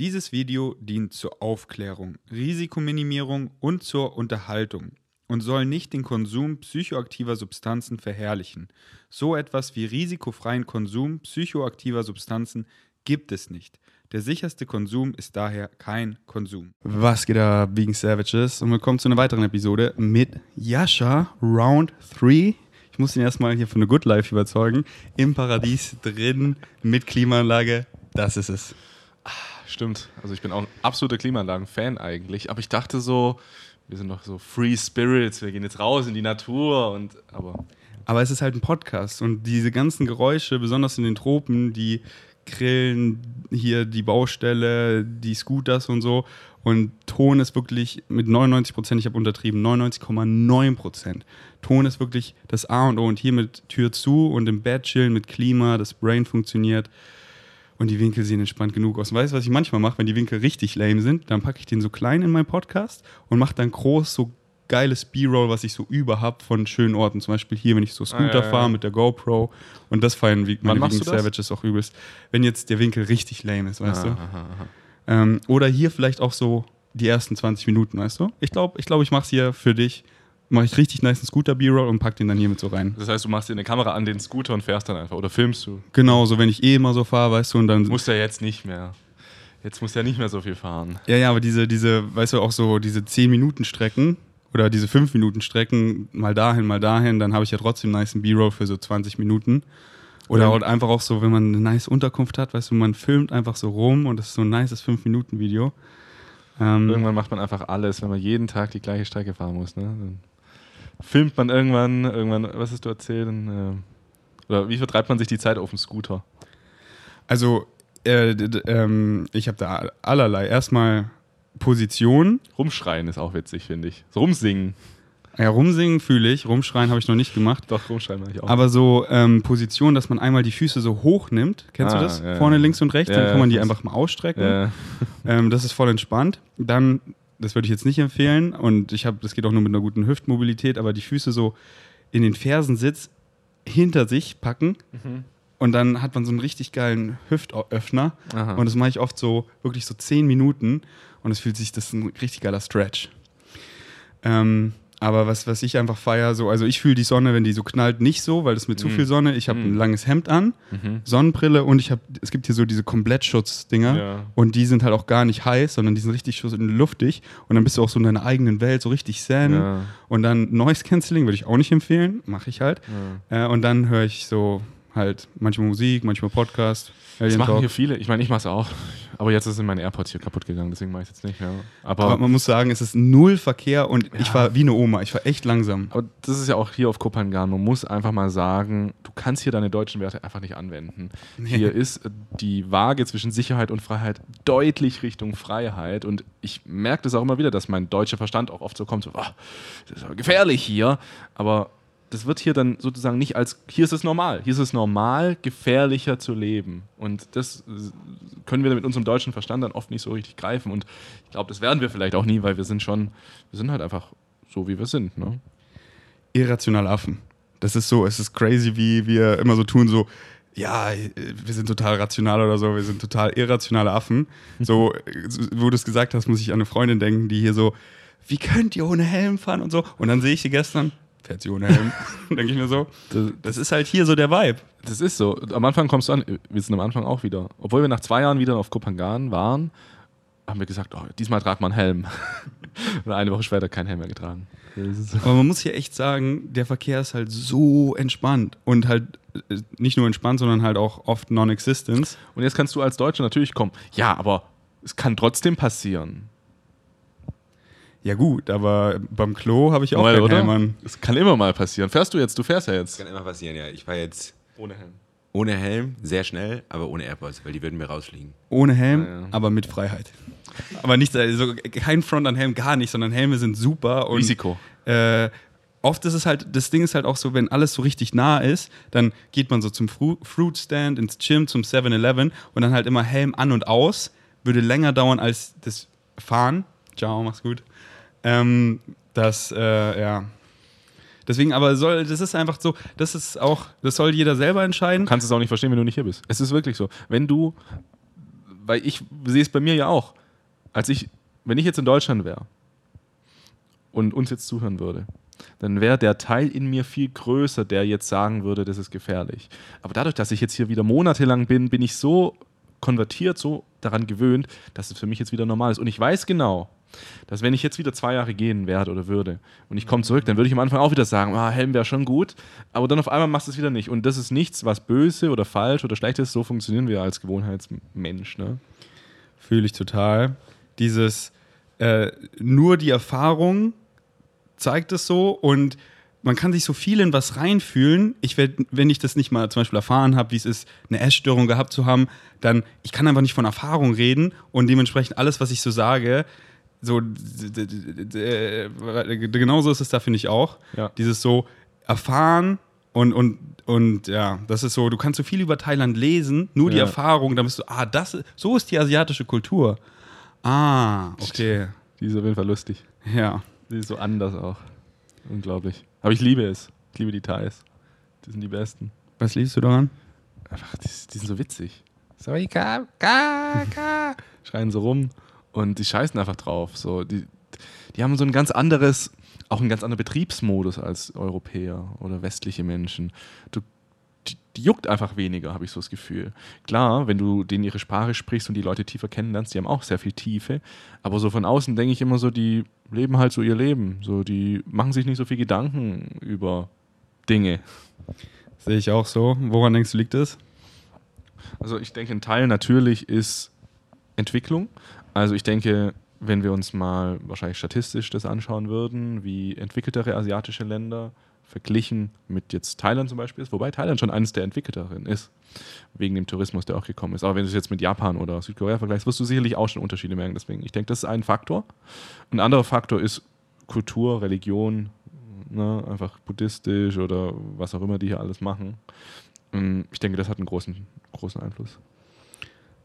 Dieses Video dient zur Aufklärung, Risikominimierung und zur Unterhaltung und soll nicht den Konsum psychoaktiver Substanzen verherrlichen. So etwas wie risikofreien Konsum psychoaktiver Substanzen gibt es nicht. Der sicherste Konsum ist daher kein Konsum. Was geht da, Vegan Savages? Und willkommen zu einer weiteren Episode mit Yasha Round 3. Ich muss ihn erstmal hier von The Good Life überzeugen. Im Paradies drin mit Klimaanlage. Das ist es. Stimmt. Also ich bin auch ein absoluter Klimaanlagen-Fan eigentlich. Aber ich dachte so, wir sind doch so Free Spirits, wir gehen jetzt raus in die Natur und aber. Aber es ist halt ein Podcast und diese ganzen Geräusche, besonders in den Tropen, die Grillen, hier die Baustelle, die Scooters und so. Und Ton ist wirklich mit 99 Prozent, ich habe untertrieben, 99,9 Prozent. Ton ist wirklich das A und O. Und hier mit Tür zu und im Bett chillen mit Klima, das Brain funktioniert und die Winkel sehen entspannt genug aus. Und weißt du, was ich manchmal mache, wenn die Winkel richtig lame sind? Dann packe ich den so klein in meinen Podcast und mache dann groß so geiles B-Roll, was ich so über habe von schönen Orten. Zum Beispiel hier, wenn ich so Scooter ah, ja, ja. fahre mit der GoPro. Und das feiern wie, meine Vegan Savages auch übelst. Wenn jetzt der Winkel richtig lame ist, weißt ah, du? Aha, aha. Ähm, oder hier vielleicht auch so die ersten 20 Minuten, weißt du? Ich glaube, ich, glaub, ich mache es hier für dich mache ich richtig nice einen Scooter B-Roll und pack den dann hier mit so rein. Das heißt, du machst dir eine Kamera an den Scooter und fährst dann einfach oder filmst du? Genau, so wenn ich eh immer so fahre, weißt du, und dann. Musst ja jetzt nicht mehr. Jetzt musst du ja nicht mehr so viel fahren. Ja, ja, aber diese, diese, weißt du, auch so diese 10-Minuten-Strecken oder diese 5-Minuten-Strecken, mal dahin, mal dahin, dann habe ich ja trotzdem nice B-Roll für so 20 Minuten. Oder ja. einfach auch so, wenn man eine nice Unterkunft hat, weißt du, man filmt einfach so rum und das ist so ein nices 5-Minuten-Video. Ähm, Irgendwann macht man einfach alles, wenn man jeden Tag die gleiche Strecke fahren muss. Ne? Dann filmt man irgendwann, irgendwann, was hast du erzählt? Äh, oder wie vertreibt man sich die Zeit auf dem Scooter? Also, äh, ähm, ich habe da allerlei. Erstmal Position. Rumschreien ist auch witzig, finde ich. So rumsingen. Ja, rumsingen fühle ich, rumschreien habe ich noch nicht gemacht. Doch, rumschreien mache ich auch. Aber so ähm, Position, dass man einmal die Füße so hoch nimmt, kennst ah, du das? Ja, Vorne, ja. links und rechts, ja, dann kann man die einfach mal ausstrecken. Ähm, das ist voll entspannt. Dann das würde ich jetzt nicht empfehlen. Und ich habe, das geht auch nur mit einer guten Hüftmobilität, aber die Füße so in den Fersensitz hinter sich packen. Mhm. Und dann hat man so einen richtig geilen Hüftöffner. Aha. Und das mache ich oft so, wirklich so zehn Minuten. Und es fühlt sich, das ist ein richtig geiler Stretch. Ähm, aber was, was ich einfach feiere, so, also ich fühle die Sonne, wenn die so knallt, nicht so, weil es mir mhm. zu viel Sonne. Ich habe mhm. ein langes Hemd an, mhm. Sonnenbrille und ich habe, es gibt hier so diese Komplettschutz-Dinger ja. und die sind halt auch gar nicht heiß, sondern die sind richtig luftig und dann bist du auch so in deiner eigenen Welt, so richtig zen. Ja. Und dann Noise Cancelling würde ich auch nicht empfehlen, mache ich halt. Ja. Äh, und dann höre ich so halt manchmal Musik, manchmal Podcast. Das machen Talk. hier viele. Ich meine, ich mache es auch. Aber jetzt sind meine AirPods hier kaputt gegangen, deswegen mache ich es jetzt nicht mehr. Aber, aber, man muss sagen, es ist null Verkehr und ja. ich war wie eine Oma. Ich war echt langsam. Aber das ist ja auch hier auf Kopangan. Man muss einfach mal sagen, du kannst hier deine deutschen Werte einfach nicht anwenden. Nee. Hier ist die Waage zwischen Sicherheit und Freiheit deutlich Richtung Freiheit. Und ich merke das auch immer wieder, dass mein deutscher Verstand auch oft so kommt: so, oh, das ist aber gefährlich hier. Aber das wird hier dann sozusagen nicht als, hier ist es normal, hier ist es normal, gefährlicher zu leben. Und das können wir mit unserem deutschen Verstand dann oft nicht so richtig greifen. Und ich glaube, das werden wir vielleicht auch nie, weil wir sind schon, wir sind halt einfach so, wie wir sind. Ne? Irrationale Affen. Das ist so, es ist crazy, wie wir immer so tun, so, ja, wir sind total rational oder so, wir sind total irrationale Affen. So, wo du es gesagt hast, muss ich an eine Freundin denken, die hier so, wie könnt ihr ohne Helm fahren und so. Und dann sehe ich sie gestern, fährt sie ohne Helm. denke ich mir so. Das, das, ist halt hier so der Vibe. Das ist so. Am Anfang kommst du an, wir sind am Anfang auch wieder. Obwohl wir nach zwei Jahren wieder auf Kopangan waren, haben wir gesagt, oh, diesmal tragt man Helm. Und eine Woche später kein Helm mehr getragen. Aber man muss hier echt sagen, der Verkehr ist halt so entspannt und halt äh, nicht nur entspannt, sondern halt auch oft non-existent. Und jetzt kannst du als Deutscher natürlich kommen. Ja, aber es kann trotzdem passieren. Ja gut, aber beim Klo habe ich auch mal, keinen Helm Es kann immer mal passieren. Fährst du jetzt? Du fährst ja jetzt. Das kann immer passieren, ja. Ich fahre jetzt ohne Helm. Ohne Helm, sehr schnell, aber ohne AirPods, weil die würden mir rausfliegen. Ohne Helm, ja, ja. aber mit Freiheit. Aber nicht, also kein Front an Helm, gar nicht, sondern Helme sind super. Und, Risiko. Äh, oft ist es halt, das Ding ist halt auch so, wenn alles so richtig nah ist, dann geht man so zum Fru Fruit Stand, ins Gym, zum 7-Eleven und dann halt immer Helm an und aus. Würde länger dauern als das Fahren. Ciao, mach's gut. Ähm, das, äh, ja. Deswegen, aber soll, das ist einfach so, das ist auch, das soll jeder selber entscheiden. Du kannst es auch nicht verstehen, wenn du nicht hier bist. Es ist wirklich so. Wenn du weil ich sehe es bei mir ja auch. Als ich, wenn ich jetzt in Deutschland wäre und uns jetzt zuhören würde, dann wäre der Teil in mir viel größer, der jetzt sagen würde, das ist gefährlich. Aber dadurch, dass ich jetzt hier wieder monatelang bin, bin ich so konvertiert, so daran gewöhnt, dass es für mich jetzt wieder normal ist. Und ich weiß genau, dass wenn ich jetzt wieder zwei Jahre gehen werde oder würde und ich komme zurück, dann würde ich am Anfang auch wieder sagen, ah, Helm wäre schon gut, aber dann auf einmal machst du es wieder nicht. Und das ist nichts, was böse oder falsch oder schlecht ist. So funktionieren wir als Gewohnheitsmensch. Ne? Fühle ich total. Dieses äh, nur die Erfahrung zeigt es so und man kann sich so viel in was reinfühlen. Ich werde, wenn ich das nicht mal zum Beispiel erfahren habe, wie es ist, eine Essstörung gehabt zu haben, dann ich kann einfach nicht von Erfahrung reden und dementsprechend alles, was ich so sage, so genauso ist es da finde ich auch. Ja. Dieses so erfahren und und und ja, das ist so. Du kannst so viel über Thailand lesen, nur die ja. Erfahrung, dann bist du, ah, das, so ist die asiatische Kultur. Ah, okay. Die ist auf jeden Fall lustig. Ja. Die ist so anders auch. Unglaublich. Aber ich liebe es. Ich liebe die Thais. Die sind die besten. Was liebst du daran? Einfach, die, die sind so witzig. Sorry, ka, ka, ka. Schreien so rum und die scheißen einfach drauf. So, die, die haben so ein ganz anderes, auch einen ganz anderen Betriebsmodus als Europäer oder westliche Menschen. Du, die, die juckt einfach weniger, habe ich so das Gefühl. Klar, wenn du denen ihre Sprache sprichst und die Leute tiefer kennenlernst, die haben auch sehr viel Tiefe. Aber so von außen denke ich immer so, die leben halt so ihr Leben. So, die machen sich nicht so viel Gedanken über Dinge. Sehe ich auch so. Woran denkst du, liegt es? Also ich denke, ein Teil natürlich ist Entwicklung. Also ich denke, wenn wir uns mal wahrscheinlich statistisch das anschauen würden, wie entwickeltere asiatische Länder verglichen mit jetzt Thailand zum Beispiel ist, wobei Thailand schon eines der entwickelteren ist, wegen dem Tourismus, der auch gekommen ist. Aber wenn du es jetzt mit Japan oder Südkorea vergleichst, wirst du sicherlich auch schon Unterschiede merken. Deswegen, ich denke, das ist ein Faktor. Ein anderer Faktor ist Kultur, Religion, ne, einfach buddhistisch oder was auch immer die hier alles machen. Ich denke, das hat einen großen, großen Einfluss.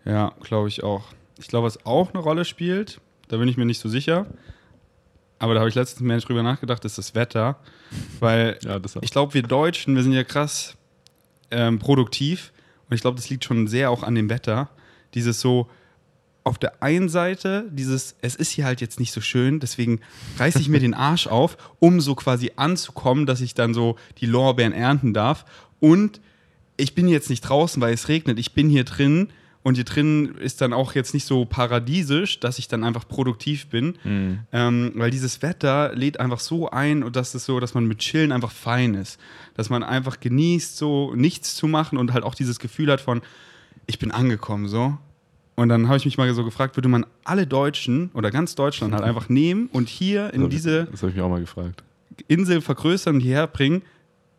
Ja, glaube ich auch. Ich glaube, was auch eine Rolle spielt, da bin ich mir nicht so sicher, aber da habe ich letztens mehr drüber nachgedacht, ist das Wetter. Weil ja, das ich glaube, wir Deutschen, wir sind ja krass ähm, produktiv und ich glaube, das liegt schon sehr auch an dem Wetter. Dieses so, auf der einen Seite dieses, es ist hier halt jetzt nicht so schön, deswegen reiße ich mir den Arsch auf, um so quasi anzukommen, dass ich dann so die Lorbeeren ernten darf. Und ich bin jetzt nicht draußen, weil es regnet, ich bin hier drin und hier drin ist dann auch jetzt nicht so paradiesisch, dass ich dann einfach produktiv bin, mhm. ähm, weil dieses Wetter lädt einfach so ein und das ist so, dass man mit Chillen einfach fein ist, dass man einfach genießt, so nichts zu machen und halt auch dieses Gefühl hat von, ich bin angekommen, so. Und dann habe ich mich mal so gefragt, würde man alle Deutschen oder ganz Deutschland halt einfach nehmen und hier in diese das ich mich auch mal gefragt. Insel vergrößern und hierher bringen,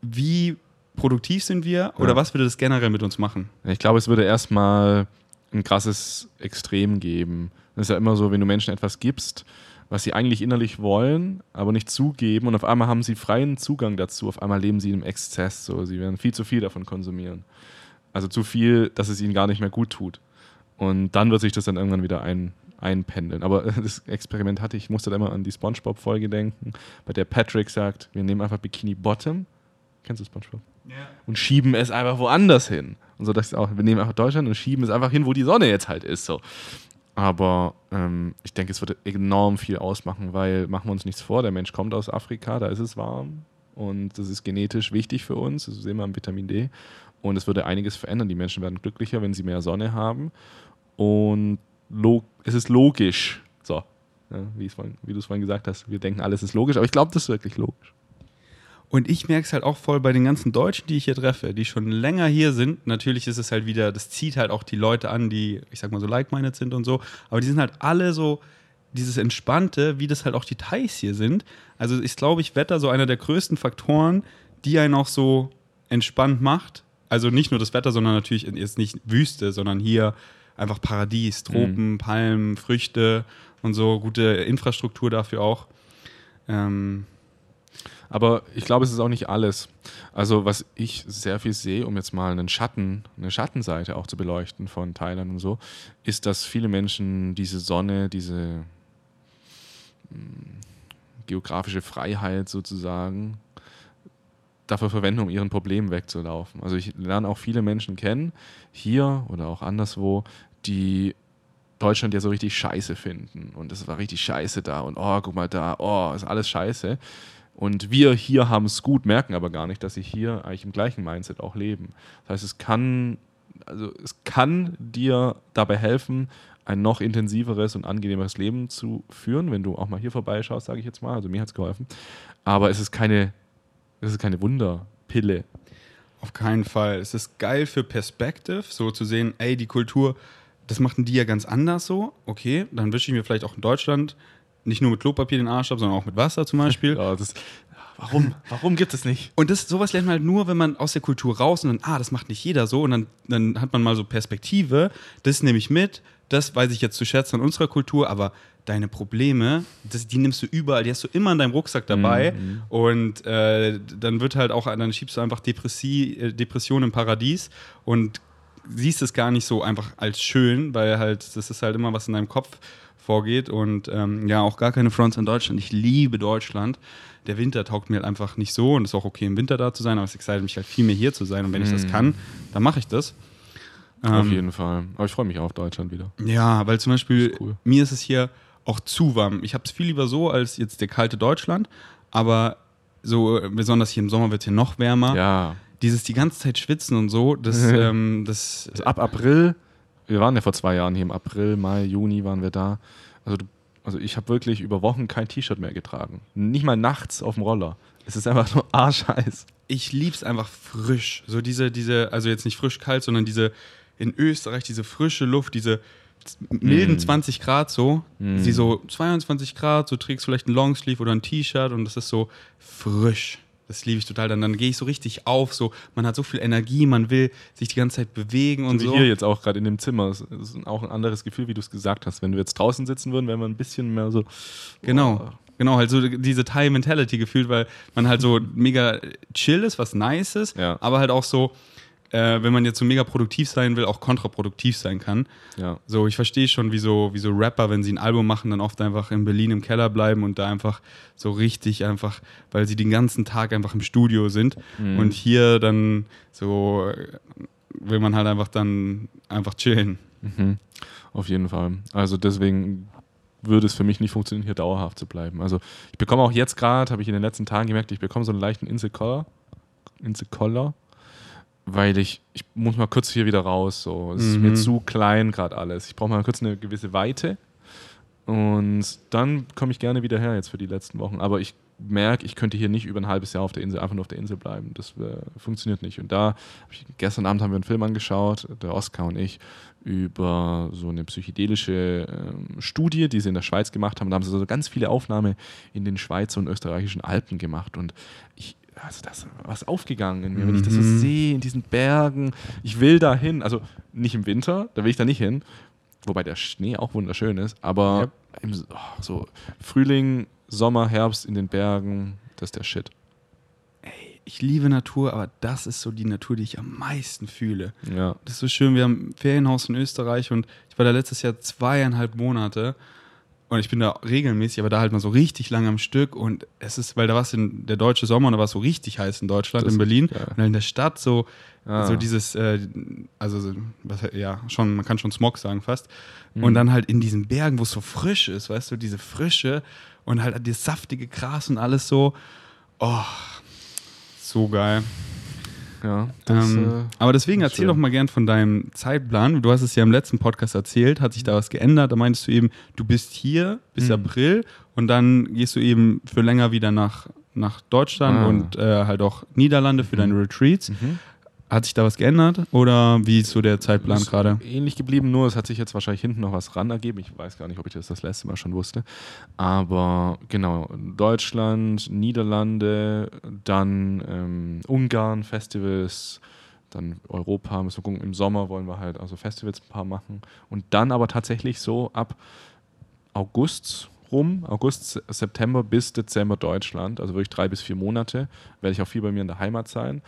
wie produktiv sind wir oder ja. was würde das generell mit uns machen? Ich glaube, es würde erstmal ein krasses Extrem geben. Das ist ja immer so, wenn du Menschen etwas gibst, was sie eigentlich innerlich wollen, aber nicht zugeben und auf einmal haben sie freien Zugang dazu, auf einmal leben sie im Exzess, so sie werden viel zu viel davon konsumieren. Also zu viel, dass es ihnen gar nicht mehr gut tut. Und dann wird sich das dann irgendwann wieder ein, einpendeln. Aber das Experiment hatte ich, ich musste da immer an die SpongeBob-Folge denken, bei der Patrick sagt, wir nehmen einfach Bikini Bottom. Kennst du SpongeBob? Und schieben es einfach woanders hin. Und so, dass auch, wir nehmen einfach Deutschland und schieben es einfach hin, wo die Sonne jetzt halt ist. So. Aber ähm, ich denke, es wird enorm viel ausmachen, weil machen wir uns nichts vor, der Mensch kommt aus Afrika, da ist es warm und das ist genetisch wichtig für uns, das sehen wir am Vitamin D. Und es würde einiges verändern. Die Menschen werden glücklicher, wenn sie mehr Sonne haben. Und es ist logisch, so, ja, wie, vorhin, wie du es vorhin gesagt hast, wir denken, alles ist logisch, aber ich glaube, das ist wirklich logisch. Und ich merke es halt auch voll bei den ganzen Deutschen, die ich hier treffe, die schon länger hier sind. Natürlich ist es halt wieder, das zieht halt auch die Leute an, die, ich sag mal so, like-minded sind und so. Aber die sind halt alle so, dieses Entspannte, wie das halt auch die Thais hier sind. Also ist, glaube ich, Wetter so einer der größten Faktoren, die einen auch so entspannt macht. Also nicht nur das Wetter, sondern natürlich jetzt nicht Wüste, sondern hier einfach Paradies, Tropen, mhm. Palmen, Früchte und so, gute Infrastruktur dafür auch. Ähm, aber ich glaube, es ist auch nicht alles. Also, was ich sehr viel sehe, um jetzt mal einen Schatten, eine Schattenseite auch zu beleuchten von Thailand und so, ist, dass viele Menschen diese Sonne, diese hm, geografische Freiheit sozusagen dafür verwenden, um ihren Problemen wegzulaufen. Also ich lerne auch viele Menschen kennen, hier oder auch anderswo, die Deutschland ja so richtig scheiße finden. Und es war richtig scheiße da. Und oh, guck mal da, oh, ist alles scheiße. Und wir hier haben es gut, merken aber gar nicht, dass sie hier eigentlich im gleichen Mindset auch leben. Das heißt, es kann, also es kann dir dabei helfen, ein noch intensiveres und angenehmeres Leben zu führen, wenn du auch mal hier vorbeischaust, sage ich jetzt mal. Also mir hat es geholfen. Aber es ist keine, es ist keine Wunderpille. Auf keinen Fall. Es ist geil für Perspective, so zu sehen, ey, die Kultur, das machten die ja ganz anders so. Okay, dann wische ich mir vielleicht auch in Deutschland nicht nur mit Klopapier den Arsch ab, sondern auch mit Wasser zum Beispiel. Ja, das, warum? Warum gibt es nicht? Und das, sowas lernt man halt nur, wenn man aus der Kultur raus und dann, ah, das macht nicht jeder so und dann, dann hat man mal so Perspektive. Das nehme ich mit, das weiß ich jetzt zu schätzen an unserer Kultur, aber deine Probleme, das, die nimmst du überall, die hast du immer in deinem Rucksack dabei mhm. und äh, dann wird halt auch, dann schiebst du einfach Depressie, äh, Depression im Paradies und siehst es gar nicht so einfach als schön, weil halt, das ist halt immer was in deinem Kopf vorgeht und ähm, ja, auch gar keine Fronts in Deutschland. Ich liebe Deutschland. Der Winter taugt mir halt einfach nicht so und es ist auch okay, im Winter da zu sein, aber es excited mich halt viel mehr hier zu sein und wenn ich das mhm. kann, dann mache ich das. Auf ähm, jeden Fall. Aber ich freue mich auch auf Deutschland wieder. Ja, weil zum Beispiel, ist cool. mir ist es hier auch zu warm. Ich habe es viel lieber so als jetzt der kalte Deutschland, aber so besonders hier im Sommer wird es hier noch wärmer. Ja. Dieses die ganze Zeit schwitzen und so, das, ähm, das also ab April, wir waren ja vor zwei Jahren hier im April, Mai, Juni waren wir da. Also, du, also ich habe wirklich über Wochen kein T-Shirt mehr getragen. Nicht mal nachts auf dem Roller. Es ist einfach nur arschheiß. Ich lieb's einfach frisch. So diese, diese, also jetzt nicht frisch kalt, sondern diese in Österreich, diese frische Luft, diese milden mm. 20 Grad so, mm. sie so 22 Grad, so trägst vielleicht ein Longsleeve oder ein T-Shirt und das ist so frisch. Das liebe ich total. Dann, dann gehe ich so richtig auf, so man hat so viel Energie, man will sich die ganze Zeit bewegen und so. Wie hier jetzt auch gerade in dem Zimmer. Das ist auch ein anderes Gefühl, wie du es gesagt hast. Wenn wir jetzt draußen sitzen würden, wären wir ein bisschen mehr so. Genau. Oh. Genau, halt so diese Thai-Mentality gefühlt, weil man halt so mega chill ist, was nice ist, ja. aber halt auch so, äh, wenn man jetzt so mega produktiv sein will, auch kontraproduktiv sein kann. Ja. So, ich verstehe schon, wie so, wie so Rapper, wenn sie ein Album machen, dann oft einfach in Berlin im Keller bleiben und da einfach so richtig einfach, weil sie den ganzen Tag einfach im Studio sind. Mhm. Und hier dann so äh, will man halt einfach dann einfach chillen. Mhm. Auf jeden Fall. Also deswegen würde es für mich nicht funktionieren, hier dauerhaft zu bleiben. Also ich bekomme auch jetzt gerade, habe ich in den letzten Tagen gemerkt, ich bekomme so einen leichten Insel-Collar. Insel-Collar weil ich, ich muss mal kurz hier wieder raus. So. Es mhm. ist mir mhm. zu klein gerade alles. Ich brauche mal kurz eine gewisse Weite. Und dann komme ich gerne wieder her jetzt für die letzten Wochen. Aber ich merke, ich könnte hier nicht über ein halbes Jahr auf der Insel, einfach nur auf der Insel bleiben. Das äh, funktioniert nicht. Und da, ich, gestern Abend haben wir einen Film angeschaut, der Oscar und ich, über so eine psychedelische ähm, Studie, die sie in der Schweiz gemacht haben. Da haben sie so ganz viele Aufnahmen in den Schweizer und österreichischen Alpen gemacht. Und ich, also das ist was aufgegangen in mir, wenn ich das so mhm. sehe in diesen Bergen. Ich will da hin, also nicht im Winter, da will ich da nicht hin, wobei der Schnee auch wunderschön ist, aber ja. im, oh, so Frühling, Sommer, Herbst in den Bergen, das ist der Shit. Ey, ich liebe Natur, aber das ist so die Natur, die ich am meisten fühle. Ja. Das ist so schön, wir haben ein Ferienhaus in Österreich und ich war da letztes Jahr zweieinhalb Monate und ich bin da regelmäßig, aber da halt mal so richtig lang am Stück. Und es ist, weil da war es in der deutsche Sommer und da war es so richtig heiß in Deutschland, das in Berlin. Und in der Stadt so, ah. so dieses, äh, also was, ja, schon, man kann schon Smog sagen fast. Mhm. Und dann halt in diesen Bergen, wo es so frisch ist, weißt du, diese Frische und halt das saftige Gras und alles so. Oh, so geil. Ja, das, ähm, äh, aber deswegen erzähl schön. doch mal gern von deinem Zeitplan. Du hast es ja im letzten Podcast erzählt, hat sich da was geändert. Da meintest du eben, du bist hier bis mhm. April und dann gehst du eben für länger wieder nach, nach Deutschland ah. und äh, halt auch Niederlande für mhm. deine Retreats. Mhm. Hat sich da was geändert oder wie ist so der Zeitplan gerade? Ähnlich geblieben, nur es hat sich jetzt wahrscheinlich hinten noch was ran ergeben. Ich weiß gar nicht, ob ich das das letzte Mal schon wusste. Aber genau, Deutschland, Niederlande, dann ähm, Ungarn, Festivals, dann Europa, müssen wir gucken. Im Sommer wollen wir halt also Festivals ein paar machen. Und dann aber tatsächlich so ab August rum, August, September bis Dezember Deutschland, also wirklich drei bis vier Monate, werde ich auch viel bei mir in der Heimat sein.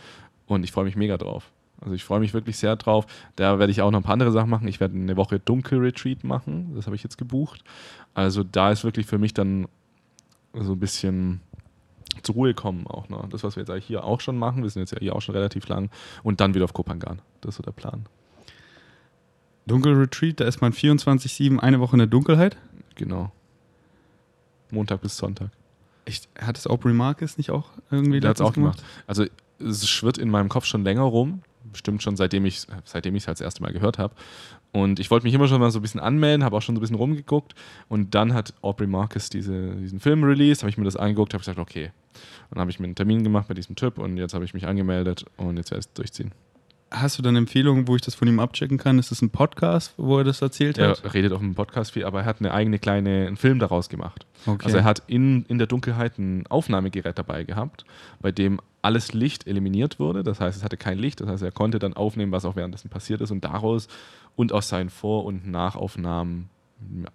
Und ich freue mich mega drauf. Also ich freue mich wirklich sehr drauf. Da werde ich auch noch ein paar andere Sachen machen. Ich werde eine Woche Dunkel-Retreat machen. Das habe ich jetzt gebucht. Also da ist wirklich für mich dann so ein bisschen zur Ruhe kommen auch. Ne? Das, was wir jetzt hier auch schon machen. Wir sind jetzt ja hier auch schon relativ lang. Und dann wieder auf Kopangan. Das ist so der Plan. Dunkelretreat, da ist man 24-7 eine Woche in der Dunkelheit? Genau. Montag bis Sonntag. Echt? Hat es Aubrey Marcus nicht auch irgendwie Der hat es auch gemacht? gemacht? Also es schwirrt in meinem Kopf schon länger rum. Bestimmt schon seitdem ich seitdem ich es halt das erste Mal gehört habe. Und ich wollte mich immer schon mal so ein bisschen anmelden, habe auch schon so ein bisschen rumgeguckt. Und dann hat Aubrey Marcus diese, diesen Film released, habe ich mir das angeguckt, habe gesagt, okay. Dann habe ich mir einen Termin gemacht bei diesem Typ und jetzt habe ich mich angemeldet und jetzt werde ich es durchziehen. Hast du dann Empfehlungen, wo ich das von ihm abchecken kann? Ist das ein Podcast, wo er das erzählt hat? Er redet auf einem Podcast viel, aber er hat eine eigene kleine einen Film daraus gemacht. Okay. Also er hat in, in der Dunkelheit ein Aufnahmegerät dabei gehabt, bei dem alles Licht eliminiert wurde. Das heißt, es hatte kein Licht. Das heißt, er konnte dann aufnehmen, was auch währenddessen passiert ist und daraus und aus seinen Vor- und Nachaufnahmen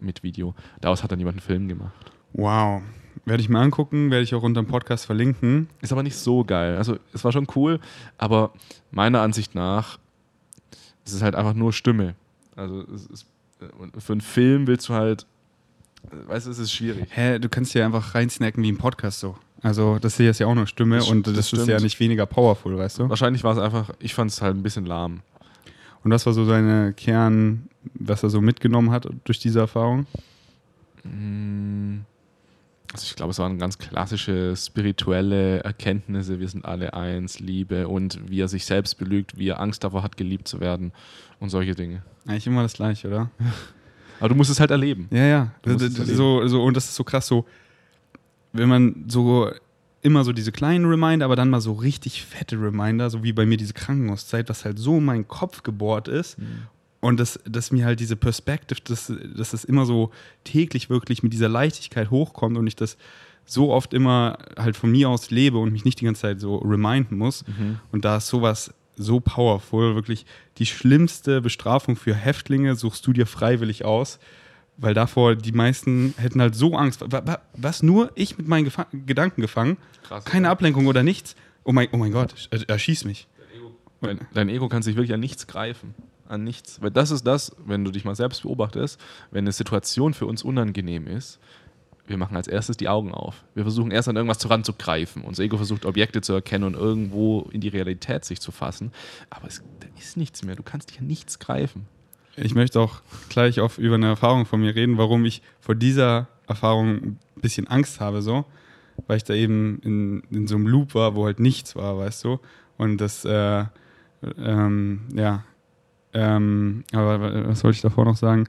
mit Video, daraus hat dann jemand einen Film gemacht. Wow. Werde ich mir angucken, werde ich auch unter dem Podcast verlinken. Ist aber nicht so geil. Also es war schon cool, aber meiner Ansicht nach ist es halt einfach nur Stimme. Also ist, für einen Film willst du halt, weißt du, es ist schwierig. Hä, du kannst ja einfach reinsnacken wie ein Podcast so. Also das hier ist ja auch nur Stimme das, und das, das ist ja nicht weniger powerful, weißt du? Wahrscheinlich war es einfach, ich fand es halt ein bisschen lahm. Und was war so seine Kern, was er so mitgenommen hat durch diese Erfahrung? Mmh also ich glaube, es waren ganz klassische spirituelle Erkenntnisse, wir sind alle eins, Liebe und wie er sich selbst belügt, wie er Angst davor hat, geliebt zu werden und solche Dinge. Eigentlich immer das Gleiche, oder? Aber du musst es halt erleben. Ja, ja. So, so, und das ist so krass, so, wenn man so immer so diese kleinen Reminder, aber dann mal so richtig fette Reminder, so wie bei mir diese Krankenhauszeit, was halt so in meinen Kopf gebohrt ist. Mhm. Und dass, dass mir halt diese Perspective, dass, dass das immer so täglich wirklich mit dieser Leichtigkeit hochkommt und ich das so oft immer halt von mir aus lebe und mich nicht die ganze Zeit so reminden muss. Mhm. Und da ist sowas so powerful, wirklich die schlimmste Bestrafung für Häftlinge suchst du dir freiwillig aus, weil davor die meisten hätten halt so Angst. Was nur ich mit meinen Gefa Gedanken gefangen, Krass, keine ja. Ablenkung oder nichts. Oh mein, oh mein Gott, er, er schießt mich. Dein Ego, dein Ego kann sich wirklich an nichts greifen an nichts. Weil das ist das, wenn du dich mal selbst beobachtest, wenn eine Situation für uns unangenehm ist, wir machen als erstes die Augen auf. Wir versuchen erst an irgendwas ranzugreifen. Unser Ego versucht Objekte zu erkennen und irgendwo in die Realität sich zu fassen. Aber es, da ist nichts mehr. Du kannst dich an nichts greifen. Ich möchte auch gleich auf über eine Erfahrung von mir reden, warum ich vor dieser Erfahrung ein bisschen Angst habe, so, weil ich da eben in, in so einem Loop war, wo halt nichts war, weißt du. Und das, äh, ähm, ja, ähm, aber was wollte ich davor noch sagen?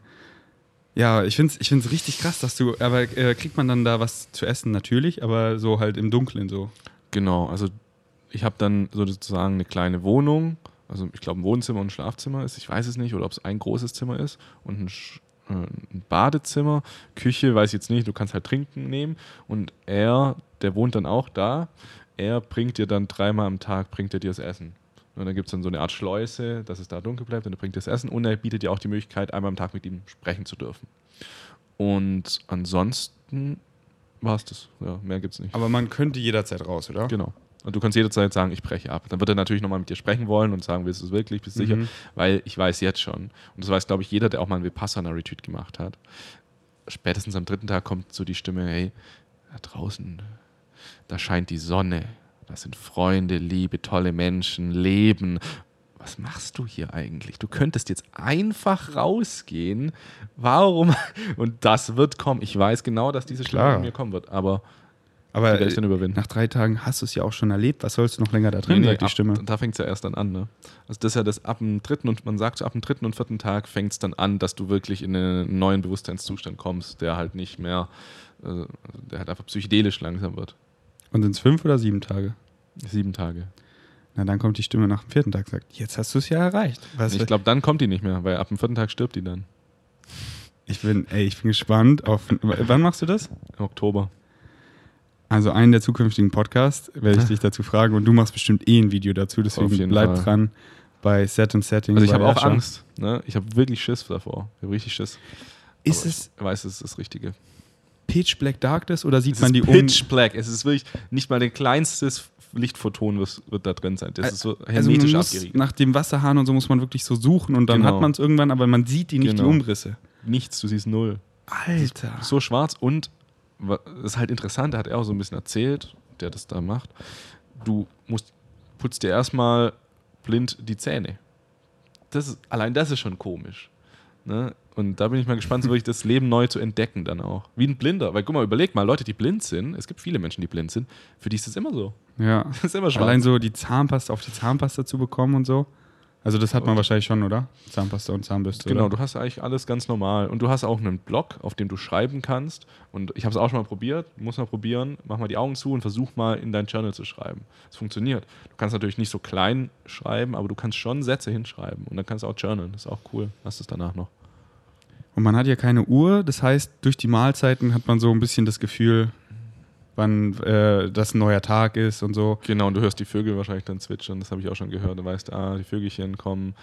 Ja, ich finde es ich find's richtig krass, dass du, aber äh, kriegt man dann da was zu essen natürlich, aber so halt im Dunkeln so. Genau, also ich habe dann sozusagen eine kleine Wohnung, also ich glaube ein Wohnzimmer und ein Schlafzimmer ist, ich weiß es nicht, oder ob es ein großes Zimmer ist und ein, äh, ein Badezimmer, Küche, weiß ich jetzt nicht, du kannst halt trinken nehmen und er, der wohnt dann auch da, er bringt dir dann dreimal am Tag, bringt er dir das Essen. Und dann gibt es dann so eine Art Schleuse, dass es da dunkel bleibt und er bringt das Essen und er bietet dir auch die Möglichkeit, einmal am Tag mit ihm sprechen zu dürfen. Und ansonsten war es das. Ja, mehr gibt es nicht. Aber man könnte jederzeit raus, oder? Genau. Und du kannst jederzeit sagen, ich breche ab. Dann wird er natürlich nochmal mit dir sprechen wollen und sagen, willst du es wirklich, bist du mhm. sicher? Weil ich weiß jetzt schon, und das weiß, glaube ich, jeder, der auch mal einen Vipassana-Retreat gemacht hat, spätestens am dritten Tag kommt so die Stimme, hey, da draußen, da scheint die Sonne das sind Freunde, Liebe, tolle Menschen, Leben. Was machst du hier eigentlich? Du könntest jetzt einfach rausgehen. Warum? Und das wird kommen. Ich weiß genau, dass diese Stimme von mir kommen wird, aber aber nach drei Tagen hast du es ja auch schon erlebt. Was sollst du noch länger da drin, nee, nee, sagt die Stimme? da fängt es ja erst dann an. Ne? Also das ist ja das ab dem dritten und man sagt so ab dem dritten und vierten Tag fängt es dann an, dass du wirklich in einen neuen Bewusstseinszustand kommst, der halt nicht mehr, äh, der halt einfach psychedelisch langsam wird. Und sind es fünf oder sieben Tage? Sieben Tage. Na, dann kommt die Stimme nach dem vierten Tag und sagt, jetzt hast du es ja erreicht. Was ich glaube, dann kommt die nicht mehr, weil ab dem vierten Tag stirbt die dann. Ich bin, ey, ich bin gespannt auf. Wann machst du das? Im Oktober. Also einen der zukünftigen Podcasts werde ich dich dazu fragen und du machst bestimmt eh ein Video dazu, deswegen bleib Fall. dran bei Set and Setting. Also ich habe auch Angst. Ne? Ich habe wirklich Schiss davor. Ich habe richtig Schiss. Ist Aber es? Ich weiß, es ist das Richtige. Pitch Black Darkness oder sieht es man die Pitch um? Pitch Black. Es ist wirklich nicht mal der kleinstes Lichtphoton wird, wird da drin sein. Das ist so hermetisch also abgeriegelt. Nach dem Wasserhahn und so muss man wirklich so suchen und dann genau. hat man es irgendwann, aber man sieht die nicht, genau. die Umrisse. Nichts, du siehst null. Alter. So schwarz und ist halt interessant, da hat er auch so ein bisschen erzählt, der das da macht. Du musst, putzt dir erstmal blind die Zähne. Das ist, allein das ist schon komisch. Ne? Und da bin ich mal gespannt, so wirklich das Leben neu zu entdecken dann auch. Wie ein Blinder. Weil guck mal, überleg mal, Leute, die blind sind, es gibt viele Menschen, die blind sind, für die ist das immer so. Ja. Das ist immer schwarz. Allein so die Zahnpasta auf die Zahnpasta zu bekommen und so. Also das hat man wahrscheinlich schon, oder? Zahnpasta und Zahnbürste. Genau, oder? du hast eigentlich alles ganz normal. Und du hast auch einen Blog, auf dem du schreiben kannst. Und ich habe es auch schon mal probiert, muss mal probieren. Mach mal die Augen zu und versuch mal in dein Journal zu schreiben. Es funktioniert. Du kannst natürlich nicht so klein schreiben, aber du kannst schon Sätze hinschreiben. Und dann kannst du auch journalen. Das ist auch cool. Hast es danach noch. Und man hat ja keine Uhr. Das heißt, durch die Mahlzeiten hat man so ein bisschen das Gefühl, wann äh, das ein neuer Tag ist und so. Genau, und du hörst die Vögel wahrscheinlich dann zwitschern, das habe ich auch schon gehört. Du weißt, ah, die Vögelchen kommen.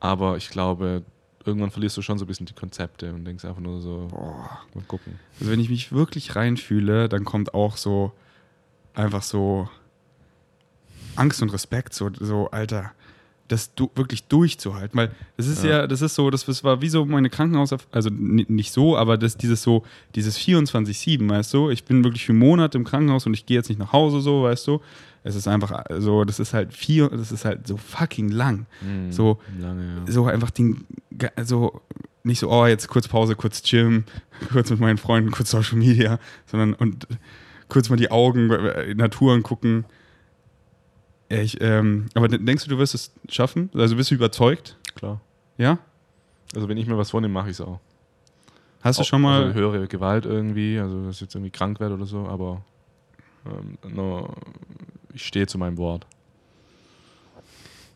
Aber ich glaube, irgendwann verlierst du schon so ein bisschen die Konzepte und denkst einfach nur so, boah, mal gucken. Also wenn ich mich wirklich reinfühle, dann kommt auch so einfach so Angst und Respekt, so, so Alter, das du, wirklich durchzuhalten. Weil das ist ja. ja, das ist so, das, das war wie so meine Krankenhaus, also nicht so, aber das, dieses so, dieses 24-7, weißt du, ich bin wirklich für Monate im Krankenhaus und ich gehe jetzt nicht nach Hause, so, weißt du. Es ist einfach so, das ist halt vier, das ist halt so fucking lang. Mhm, so, lange, ja. so einfach den, so, nicht so, oh, jetzt kurz Pause, kurz Gym, kurz mit meinen Freunden, kurz Social Media, sondern und kurz mal die Augen, äh, Natur angucken. Ich, ähm, aber denkst du, du wirst es schaffen? Also bist du überzeugt? Klar. Ja? Also wenn ich mir was vornehme, mache ich es auch. Hast du schon mal. Also höhere Gewalt irgendwie, also dass ich jetzt irgendwie krank werde oder so, aber ähm, no, ich stehe zu meinem Wort.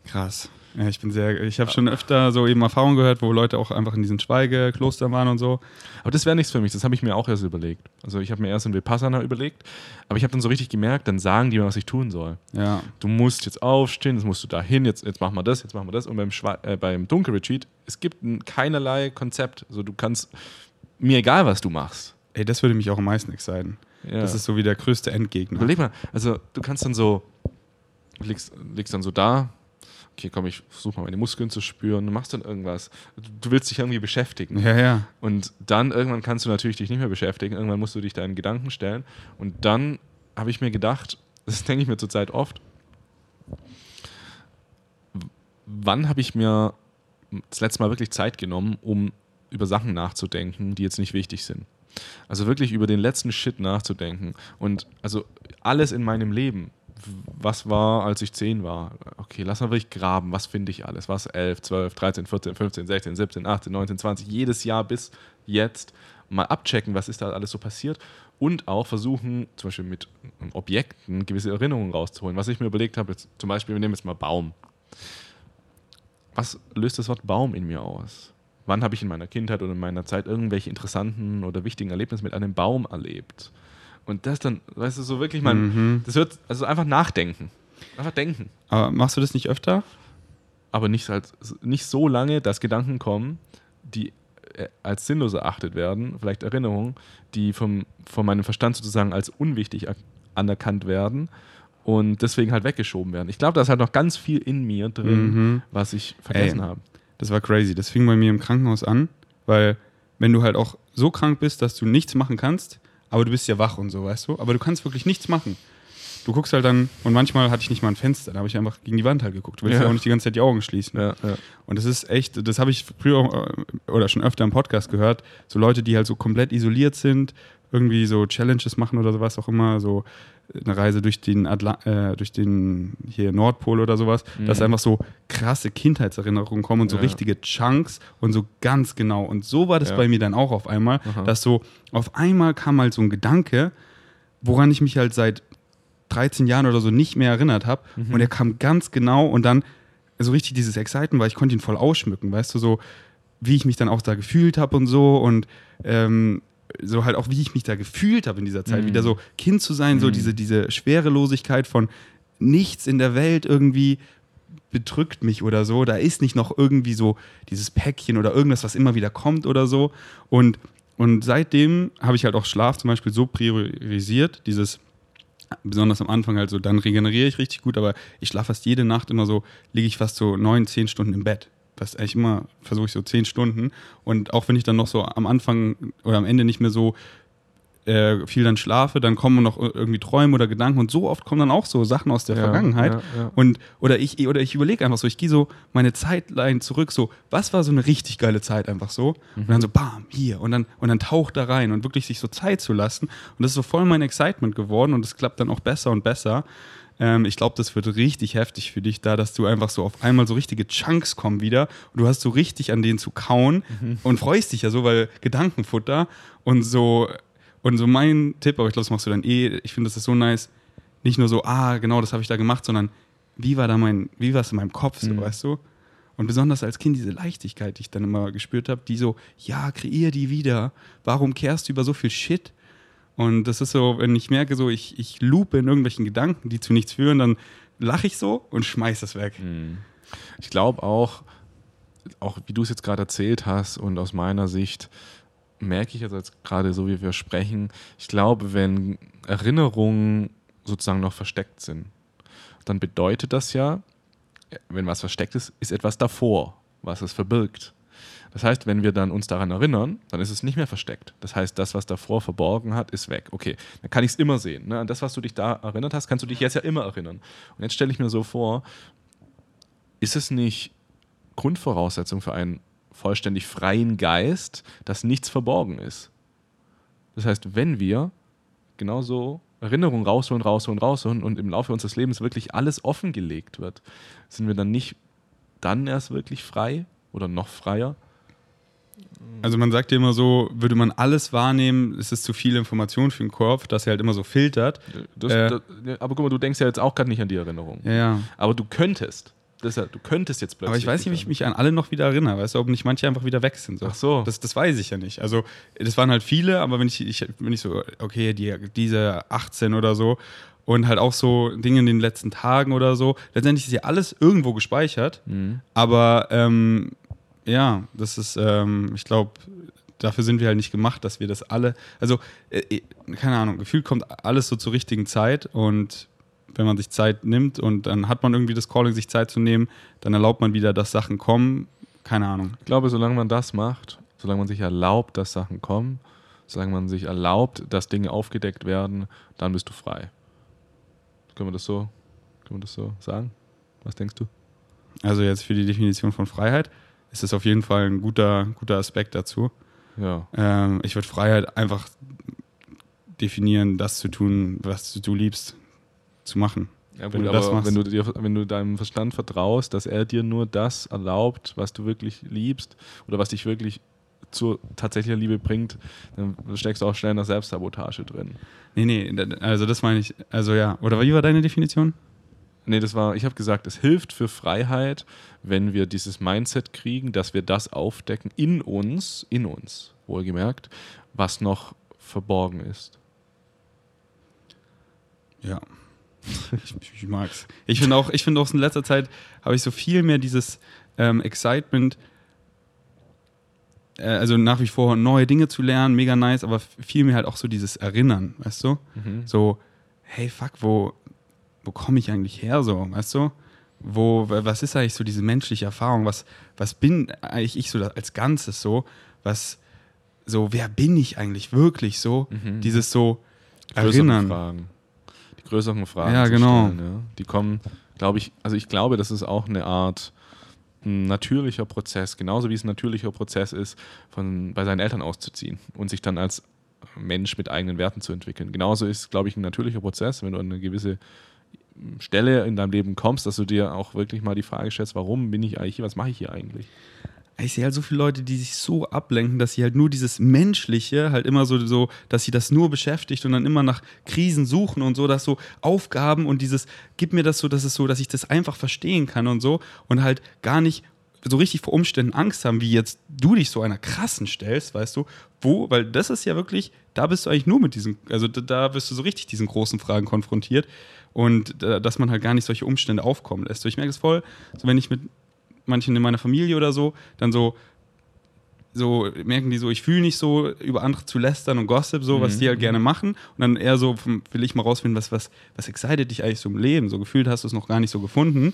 Krass. Ja, ich bin sehr, ich habe schon öfter so eben Erfahrungen gehört, wo Leute auch einfach in diesen Schweigeklostern waren und so. Aber das wäre nichts für mich, das habe ich mir auch erst überlegt. Also ich habe mir erst in Vipassana überlegt, aber ich habe dann so richtig gemerkt, dann sagen die mir, was ich tun soll. Ja. Du musst jetzt aufstehen, jetzt musst du dahin, jetzt, jetzt machen wir das, jetzt machen wir das. Und beim, Schwe äh, beim Dunkelretreat, es gibt ein, keinerlei Konzept. Also du kannst, mir egal, was du machst. Ey, das würde mich auch am meisten exciten. Ja. Das ist so wie der größte Endgegner. Überleg mal, also du kannst dann so, liegst, liegst dann so da, okay, komm, ich versuche mal meine Muskeln zu spüren, du machst dann irgendwas. Du willst dich irgendwie beschäftigen. Ja, ja. Und dann irgendwann kannst du natürlich dich nicht mehr beschäftigen, irgendwann musst du dich deinen Gedanken stellen. Und dann habe ich mir gedacht, das denke ich mir zurzeit oft, wann habe ich mir das letzte Mal wirklich Zeit genommen, um über Sachen nachzudenken, die jetzt nicht wichtig sind. Also wirklich über den letzten Shit nachzudenken. Und also alles in meinem Leben, was war, als ich 10 war? Okay, lass mal wirklich graben. Was finde ich alles? Was 11, 12, 13, 14, 15, 16, 17, 18, 19, 20, jedes Jahr bis jetzt mal abchecken, was ist da alles so passiert und auch versuchen, zum Beispiel mit Objekten gewisse Erinnerungen rauszuholen. Was ich mir überlegt habe, zum Beispiel, wir nehmen jetzt mal Baum. Was löst das Wort Baum in mir aus? Wann habe ich in meiner Kindheit oder in meiner Zeit irgendwelche interessanten oder wichtigen Erlebnisse mit einem Baum erlebt? Und das dann, weißt du, so wirklich mal, mhm. das wird, also einfach nachdenken. Einfach denken. Aber machst du das nicht öfter? Aber nicht, halt, nicht so lange, dass Gedanken kommen, die äh, als sinnlos erachtet werden, vielleicht Erinnerungen, die vom, von meinem Verstand sozusagen als unwichtig anerkannt werden und deswegen halt weggeschoben werden. Ich glaube, da ist halt noch ganz viel in mir drin, mhm. was ich vergessen habe. Das war crazy. Das fing bei mir im Krankenhaus an, weil wenn du halt auch so krank bist, dass du nichts machen kannst, aber du bist ja wach und so, weißt du? Aber du kannst wirklich nichts machen. Du guckst halt dann, und manchmal hatte ich nicht mal ein Fenster, da habe ich einfach gegen die Wand halt geguckt. Du willst ja. ja auch nicht die ganze Zeit die Augen schließen. Ja, ja. Und das ist echt, das habe ich früher äh, oder schon öfter im Podcast gehört, so Leute, die halt so komplett isoliert sind, irgendwie so Challenges machen oder sowas auch immer, so eine Reise durch den, Atla äh, durch den hier Nordpol oder sowas, mhm. dass einfach so krasse Kindheitserinnerungen kommen und so ja. richtige Chunks und so ganz genau. Und so war das ja. bei mir dann auch auf einmal, Aha. dass so auf einmal kam halt so ein Gedanke, woran ich mich halt seit 13 Jahren oder so nicht mehr erinnert habe. Mhm. Und er kam ganz genau und dann so richtig dieses Exciten, weil ich konnte ihn voll ausschmücken, weißt du, so wie ich mich dann auch da gefühlt habe und so und ähm, so halt auch, wie ich mich da gefühlt habe in dieser Zeit, mhm. wieder so Kind zu sein, mhm. so diese, diese Schwerelosigkeit von nichts in der Welt irgendwie bedrückt mich oder so. Da ist nicht noch irgendwie so dieses Päckchen oder irgendwas, was immer wieder kommt oder so. Und, und seitdem habe ich halt auch Schlaf zum Beispiel so priorisiert, dieses besonders am Anfang halt so, dann regeneriere ich richtig gut, aber ich schlafe fast jede Nacht immer so, liege ich fast so neun, zehn Stunden im Bett das eigentlich immer versuche ich so zehn Stunden. Und auch wenn ich dann noch so am Anfang oder am Ende nicht mehr so äh, viel dann schlafe, dann kommen noch irgendwie Träume oder Gedanken und so oft kommen dann auch so Sachen aus der ja, Vergangenheit. Ja, ja. Und oder ich oder ich überlege einfach so, ich gehe so meine Zeitline zurück, so was war so eine richtig geile Zeit einfach so mhm. und dann so bam hier und dann und dann taucht da rein und wirklich sich so Zeit zu lassen und das ist so voll mein Excitement geworden und es klappt dann auch besser und besser. Ähm, ich glaube, das wird richtig heftig für dich da, dass du einfach so auf einmal so richtige Chunks kommen wieder und du hast so richtig an denen zu kauen mhm. und freust dich ja so, weil Gedankenfutter und so und so mein Tipp, aber ich glaube, das machst du dann eh, ich finde, das ist so nice, nicht nur so, ah, genau, das habe ich da gemacht, sondern wie war da mein, wie war es in meinem Kopf, so, mhm. weißt du? Und besonders als Kind diese Leichtigkeit, die ich dann immer gespürt habe, die so, ja, kreier die wieder. Warum kehrst du über so viel Shit? Und das ist so, wenn ich merke, so ich, ich loope in irgendwelchen Gedanken, die zu nichts führen, dann lache ich so und schmeiß das weg. Mhm. Ich glaube auch, auch wie du es jetzt gerade erzählt hast und aus meiner Sicht merke ich jetzt als gerade so, wie wir sprechen, ich glaube, wenn Erinnerungen sozusagen noch versteckt sind, dann bedeutet das ja, wenn was versteckt ist, ist etwas davor, was es verbirgt. Das heißt, wenn wir dann uns daran erinnern, dann ist es nicht mehr versteckt. Das heißt, das, was davor verborgen hat, ist weg. Okay, dann kann ich es immer sehen. Ne? An das, was du dich da erinnert hast, kannst du dich jetzt ja immer erinnern. Und jetzt stelle ich mir so vor, ist es nicht Grundvoraussetzung für einen vollständig freien Geist, dass nichts verborgen ist? Das heißt, wenn wir genauso Erinnerungen rausholen, rausholen, rausholen und im Laufe unseres Lebens wirklich alles offengelegt wird, sind wir dann nicht dann erst wirklich frei oder noch freier? Also man sagt ja immer so, würde man alles wahrnehmen, ist es zu viel Information für den Kopf, dass er halt immer so filtert. Das, äh, das, aber guck mal, du denkst ja jetzt auch gerade nicht an die Erinnerung. Ja, ja. Aber du könntest. Das ja, du könntest jetzt plötzlich. Aber ich weiß nicht, wie ich mich an alle noch wieder erinnere. Weißt du, ob nicht manche einfach wieder weg sind. So. Ach so. Das, das weiß ich ja nicht. Also, das waren halt viele, aber wenn ich, ich, wenn ich so, okay, die, diese 18 oder so und halt auch so Dinge in den letzten Tagen oder so, letztendlich ist ja alles irgendwo gespeichert. Mhm. Aber ähm, ja, das ist, ähm, ich glaube, dafür sind wir halt nicht gemacht, dass wir das alle, also, äh, äh, keine Ahnung, gefühlt kommt alles so zur richtigen Zeit und wenn man sich Zeit nimmt und dann hat man irgendwie das Calling, sich Zeit zu nehmen, dann erlaubt man wieder, dass Sachen kommen. Keine Ahnung. Ich glaube, solange man das macht, solange man sich erlaubt, dass Sachen kommen, solange man sich erlaubt, dass Dinge aufgedeckt werden, dann bist du frei. Können wir das so, können wir das so sagen? Was denkst du? Also jetzt für die Definition von Freiheit ist das auf jeden Fall ein guter, guter Aspekt dazu. Ja. Ähm, ich würde Freiheit einfach definieren, das zu tun, was du liebst, zu machen. Ja, wenn, du das machst. Wenn, du dir, wenn du deinem Verstand vertraust, dass er dir nur das erlaubt, was du wirklich liebst oder was dich wirklich zur tatsächlichen Liebe bringt, dann steckst du auch schnell in der Selbstsabotage drin. Nee, nee, also das meine ich, also ja. Oder wie war deine Definition? Nee, das war, ich habe gesagt, es hilft für Freiheit, wenn wir dieses Mindset kriegen, dass wir das aufdecken in uns, in uns, wohlgemerkt, was noch verborgen ist. Ja. ich, ich mag's. Ich finde auch, ich finde auch in letzter Zeit habe ich so viel mehr dieses ähm, Excitement, äh, also nach wie vor neue Dinge zu lernen, mega nice, aber viel mehr halt auch so dieses Erinnern, weißt du? Mhm. So, hey, fuck, wo, wo komme ich eigentlich her, so, weißt du? Wo, was ist eigentlich so diese menschliche Erfahrung? Was, was bin eigentlich ich so als Ganzes so? Was, so, wer bin ich eigentlich wirklich so? Mhm. Dieses so Erinnern. Fragen. Die größeren Fragen. Ja, genau. Stellen, ja. Die kommen, glaube ich, also ich glaube, das ist auch eine Art ein natürlicher Prozess, genauso wie es ein natürlicher Prozess ist, von, bei seinen Eltern auszuziehen und sich dann als Mensch mit eigenen Werten zu entwickeln. Genauso ist, glaube ich, ein natürlicher Prozess, wenn du eine gewisse Stelle in deinem Leben kommst, dass du dir auch wirklich mal die Frage stellst, warum bin ich eigentlich hier, was mache ich hier eigentlich? Ich sehe halt so viele Leute, die sich so ablenken, dass sie halt nur dieses Menschliche halt immer so, so, dass sie das nur beschäftigt und dann immer nach Krisen suchen und so, dass so Aufgaben und dieses, gib mir das so, dass es so, dass ich das einfach verstehen kann und so und halt gar nicht so richtig vor Umständen Angst haben, wie jetzt du dich so einer krassen stellst, weißt du, wo, weil das ist ja wirklich, da bist du eigentlich nur mit diesen, also da wirst du so richtig diesen großen Fragen konfrontiert und äh, dass man halt gar nicht solche Umstände aufkommen lässt. So, ich merke es voll, so wenn ich mit manchen in meiner Familie oder so, dann so, so merken die so, ich fühle nicht so, über andere zu lästern und Gossip, so, was mhm. die halt gerne machen. Und dann eher so, will ich mal rausfinden, was, was, was excited dich eigentlich so im Leben? So gefühlt hast du es noch gar nicht so gefunden.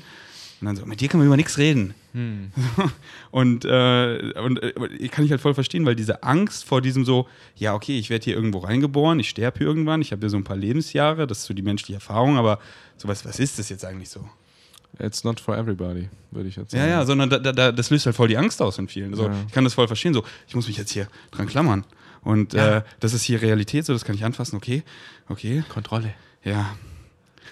Und dann so, mit dir kann man über nichts reden. Hm. und, äh, und äh, kann ich halt voll verstehen, weil diese Angst vor diesem so, ja, okay, ich werde hier irgendwo reingeboren, ich sterbe hier irgendwann, ich habe hier so ein paar Lebensjahre, das ist so die menschliche Erfahrung, aber so was, ist das jetzt eigentlich so? It's not for everybody, würde ich jetzt sagen. Ja, ja, sondern da, da, das löst halt voll die Angst aus in vielen. So, ja. Ich kann das voll verstehen, so, ich muss mich jetzt hier dran klammern. Und ja. äh, das ist hier Realität, so das kann ich anfassen, okay, okay. Kontrolle. Ja.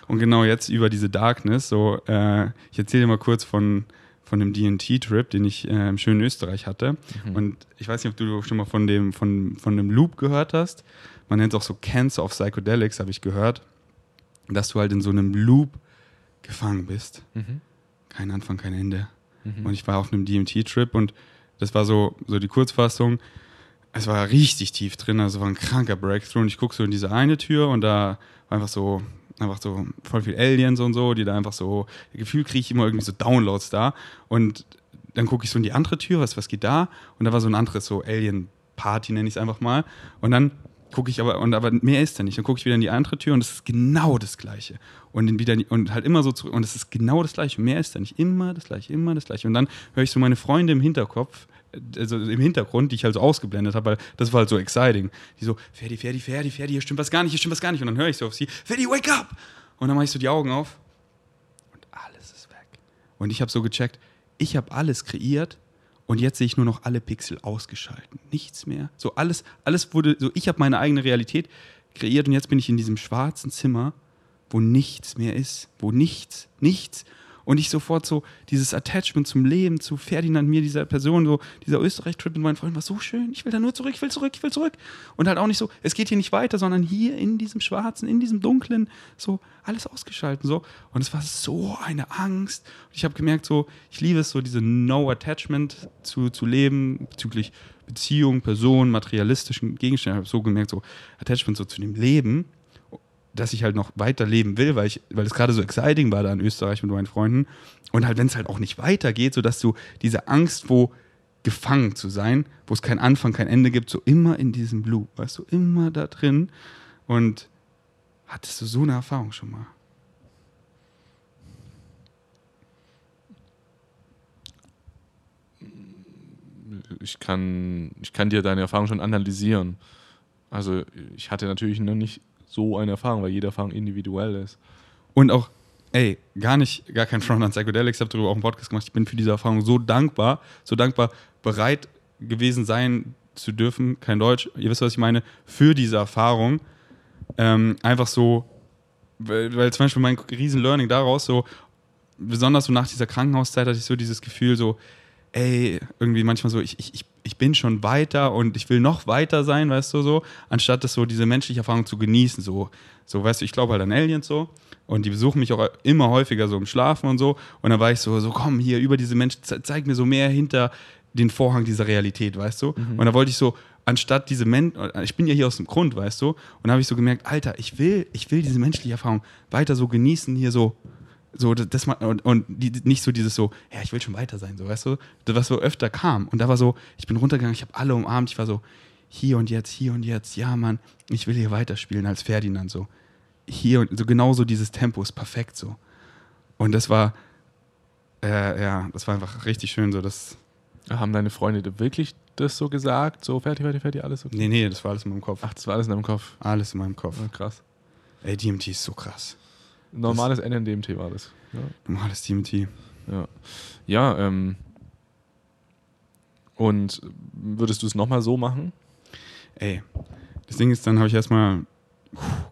Und genau jetzt über diese Darkness, so, äh, ich erzähle dir mal kurz von, von dem DT-Trip, den ich äh, im schönen Österreich hatte. Mhm. Und ich weiß nicht, ob du schon mal von dem, von, von dem Loop gehört hast. Man nennt es auch so Cancer of Psychedelics, habe ich gehört. Dass du halt in so einem Loop gefangen bist. Mhm. Kein Anfang, kein Ende. Mhm. Und ich war auf einem DMT-Trip und das war so, so die Kurzfassung es war richtig tief drin, also war ein kranker Breakthrough. Und ich gucke so in diese eine Tür und da war einfach so, einfach so voll viel Aliens und so, die da einfach so, Gefühl kriege ich immer irgendwie so Downloads da. Und dann gucke ich so in die andere Tür, was, was geht da? Und da war so ein anderes so Alien-Party, nenne ich es einfach mal. Und dann gucke ich aber, und aber mehr ist da nicht. Dann gucke ich wieder in die andere Tür und es ist genau das Gleiche. Und, wieder, und halt immer so zurück. Und es ist genau das Gleiche. Mehr ist da nicht. Immer das Gleiche, immer das Gleiche. Und dann höre ich so meine Freunde im Hinterkopf also im Hintergrund, die ich halt so ausgeblendet habe, weil das war halt so exciting. Die so, Ferdi, Ferdi, Ferdi, Ferdi, hier stimmt was gar nicht, hier stimmt was gar nicht. Und dann höre ich so auf sie, Ferdi, wake up! Und dann mache ich so die Augen auf und alles ist weg. Und ich habe so gecheckt, ich habe alles kreiert und jetzt sehe ich nur noch alle Pixel ausgeschalten. Nichts mehr. So alles, alles wurde, so ich habe meine eigene Realität kreiert und jetzt bin ich in diesem schwarzen Zimmer, wo nichts mehr ist, wo nichts, nichts. Und ich sofort so, dieses Attachment zum Leben, zu Ferdinand, mir, dieser Person, so, dieser Österreich-Trip mit meinen Freunden war so schön. Ich will da nur zurück, ich will zurück, ich will zurück. Und halt auch nicht so, es geht hier nicht weiter, sondern hier in diesem Schwarzen, in diesem Dunklen, so alles ausgeschalten, so. Und es war so eine Angst. Und ich habe gemerkt, so, ich liebe es so, diese No-Attachment zu, zu leben, bezüglich Beziehung, Person, materialistischen Gegenständen. Ich habe so gemerkt, so Attachment so zu dem Leben dass ich halt noch weiterleben will, weil ich, weil es gerade so exciting war da in Österreich mit meinen Freunden. Und halt, wenn es halt auch nicht weitergeht, sodass du diese Angst, wo gefangen zu sein, wo es keinen Anfang, kein Ende gibt, so immer in diesem Blue, weißt du, immer da drin. Und hattest du so eine Erfahrung schon mal? Ich kann, ich kann dir deine Erfahrung schon analysieren. Also ich hatte natürlich noch nicht so eine Erfahrung, weil jede Erfahrung individuell ist. Und auch, ey, gar nicht, gar kein Front an Psychedelics, ich habe darüber auch einen Podcast gemacht. Ich bin für diese Erfahrung so dankbar, so dankbar, bereit gewesen sein zu dürfen, kein Deutsch, ihr wisst, was ich meine, für diese Erfahrung. Ähm, einfach so, weil, weil zum Beispiel mein riesen Learning daraus so, besonders so nach dieser Krankenhauszeit hatte ich so dieses Gefühl so, ey, irgendwie manchmal so, ich, ich, ich bin schon weiter und ich will noch weiter sein, weißt du so, anstatt das so diese menschliche Erfahrung zu genießen, so, so weißt du, ich glaube halt an Aliens so und die besuchen mich auch immer häufiger so im Schlafen und so und dann war ich so, so komm hier über diese Menschen, zeig mir so mehr hinter den Vorhang dieser Realität, weißt du, mhm. und da wollte ich so, anstatt diese Menschen, ich bin ja hier aus dem Grund, weißt du, und da habe ich so gemerkt, Alter, ich will, ich will diese menschliche Erfahrung weiter so genießen, hier so, so, das, und, und die, nicht so dieses so, ja, ich will schon weiter sein, so, weißt du? Das, was so öfter kam. Und da war so, ich bin runtergegangen, ich habe alle umarmt, ich war so, hier und jetzt, hier und jetzt, ja, Mann, ich will hier weiterspielen als Ferdinand, so. Hier und so genauso dieses Tempo ist perfekt, so. Und das war, äh, ja, das war einfach richtig schön, so, das. Haben deine Freunde wirklich das so gesagt? So, fertig, fertig, fertig, alles okay? Nee, nee, das war alles in meinem Kopf. Ach, das war alles in meinem Kopf? Alles in meinem Kopf. Ja, krass. Ey, DMT ist so krass. Normales NNDMT war das. Ja. Normales DMT. Ja. Ja, ähm. Und würdest du es nochmal so machen? Ey, das Ding ist, dann habe ich erstmal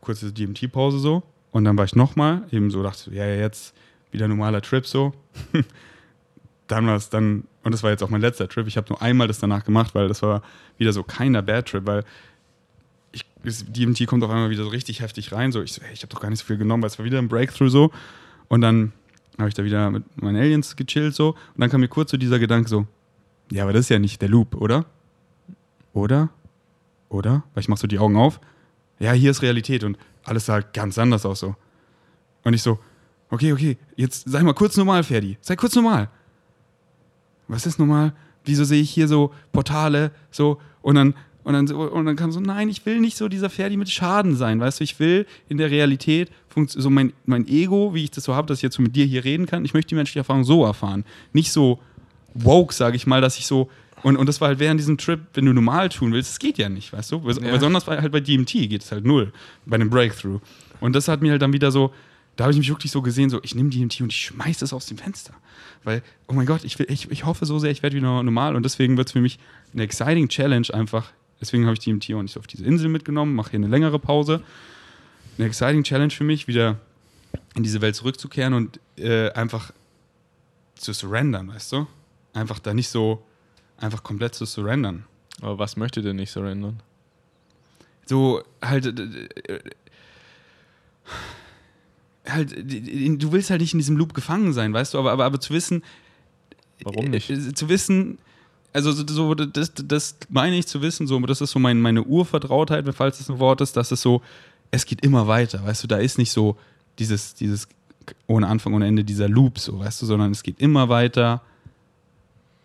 kurze DMT-Pause so und dann war ich nochmal, eben so dachte, ja, jetzt wieder normaler Trip so. dann war es dann, und das war jetzt auch mein letzter Trip, ich habe nur einmal das danach gemacht, weil das war wieder so keiner Bad Trip, weil ich, DMT kommt auf einmal wieder so richtig heftig rein. So, ich so, hey, ich habe doch gar nicht so viel genommen, weil es war wieder ein Breakthrough so. Und dann habe ich da wieder mit meinen Aliens gechillt so. Und dann kam mir kurz so dieser Gedanke so, ja, aber das ist ja nicht der Loop, oder? Oder? Oder? Weil ich mach so die Augen auf. Ja, hier ist Realität und alles sah ganz anders aus so. Und ich so, okay, okay, jetzt sei mal kurz normal, Ferdi. Sei kurz normal. Was ist normal? Wieso sehe ich hier so Portale so und dann Und dann, so, und dann kam so, nein, ich will nicht so dieser Ferdi mit Schaden sein, weißt du, ich will in der Realität, so mein, mein Ego, wie ich das so habe, dass ich jetzt so mit dir hier reden kann, ich möchte die menschliche Erfahrung so erfahren. Nicht so woke, sage ich mal, dass ich so, und, und das war halt während diesem Trip, wenn du normal tun willst, das geht ja nicht, weißt du? Ja. Besonders halt bei DMT geht es halt null, bei einem Breakthrough. Und das hat mir halt dann wieder so, da habe ich mich wirklich so gesehen, so ich nehme DMT und ich schmeiße es aus dem Fenster. Weil, oh mein Gott, ich, will, ich, ich hoffe so sehr, ich werde wieder normal. Und deswegen wird es für mich eine exciting Challenge einfach. Deswegen habe ich DMT auch nicht auf diese Insel mitgenommen, mache hier eine längere Pause. Eine exciting Challenge für mich, wieder in diese Welt zurückzukehren und äh, einfach zu surrendern, weißt du? Einfach da nicht so, einfach komplett zu surrendern. Aber was möchte denn nicht surrendern? So halt. Äh, halt, du willst halt nicht in diesem Loop gefangen sein, weißt du, aber, aber, aber zu wissen. Warum äh, nicht? Zu wissen, also so, das, das meine ich zu wissen, so, das ist so mein, meine Urvertrautheit, falls das ein Wort ist, dass es so, es geht immer weiter, weißt du, da ist nicht so dieses, dieses ohne Anfang, ohne Ende, dieser Loop, so, weißt du, sondern es geht immer weiter,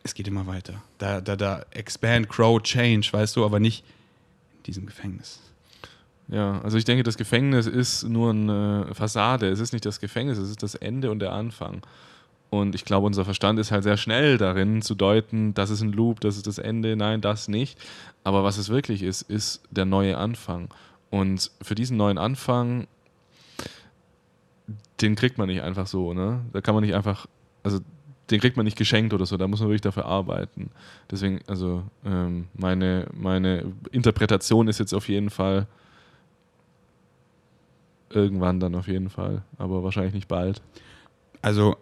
es geht immer weiter. Da, da, da expand, grow, change, weißt du, aber nicht in diesem Gefängnis. Ja, also ich denke, das Gefängnis ist nur eine Fassade. Es ist nicht das Gefängnis, es ist das Ende und der Anfang. Und ich glaube, unser Verstand ist halt sehr schnell darin zu deuten, das ist ein Loop, das ist das Ende, nein, das nicht. Aber was es wirklich ist, ist der neue Anfang. Und für diesen neuen Anfang, den kriegt man nicht einfach so, ne? Da kann man nicht einfach, also den kriegt man nicht geschenkt oder so, da muss man wirklich dafür arbeiten. Deswegen, also ähm, meine, meine Interpretation ist jetzt auf jeden Fall, Irgendwann dann auf jeden Fall, aber wahrscheinlich nicht bald. Also,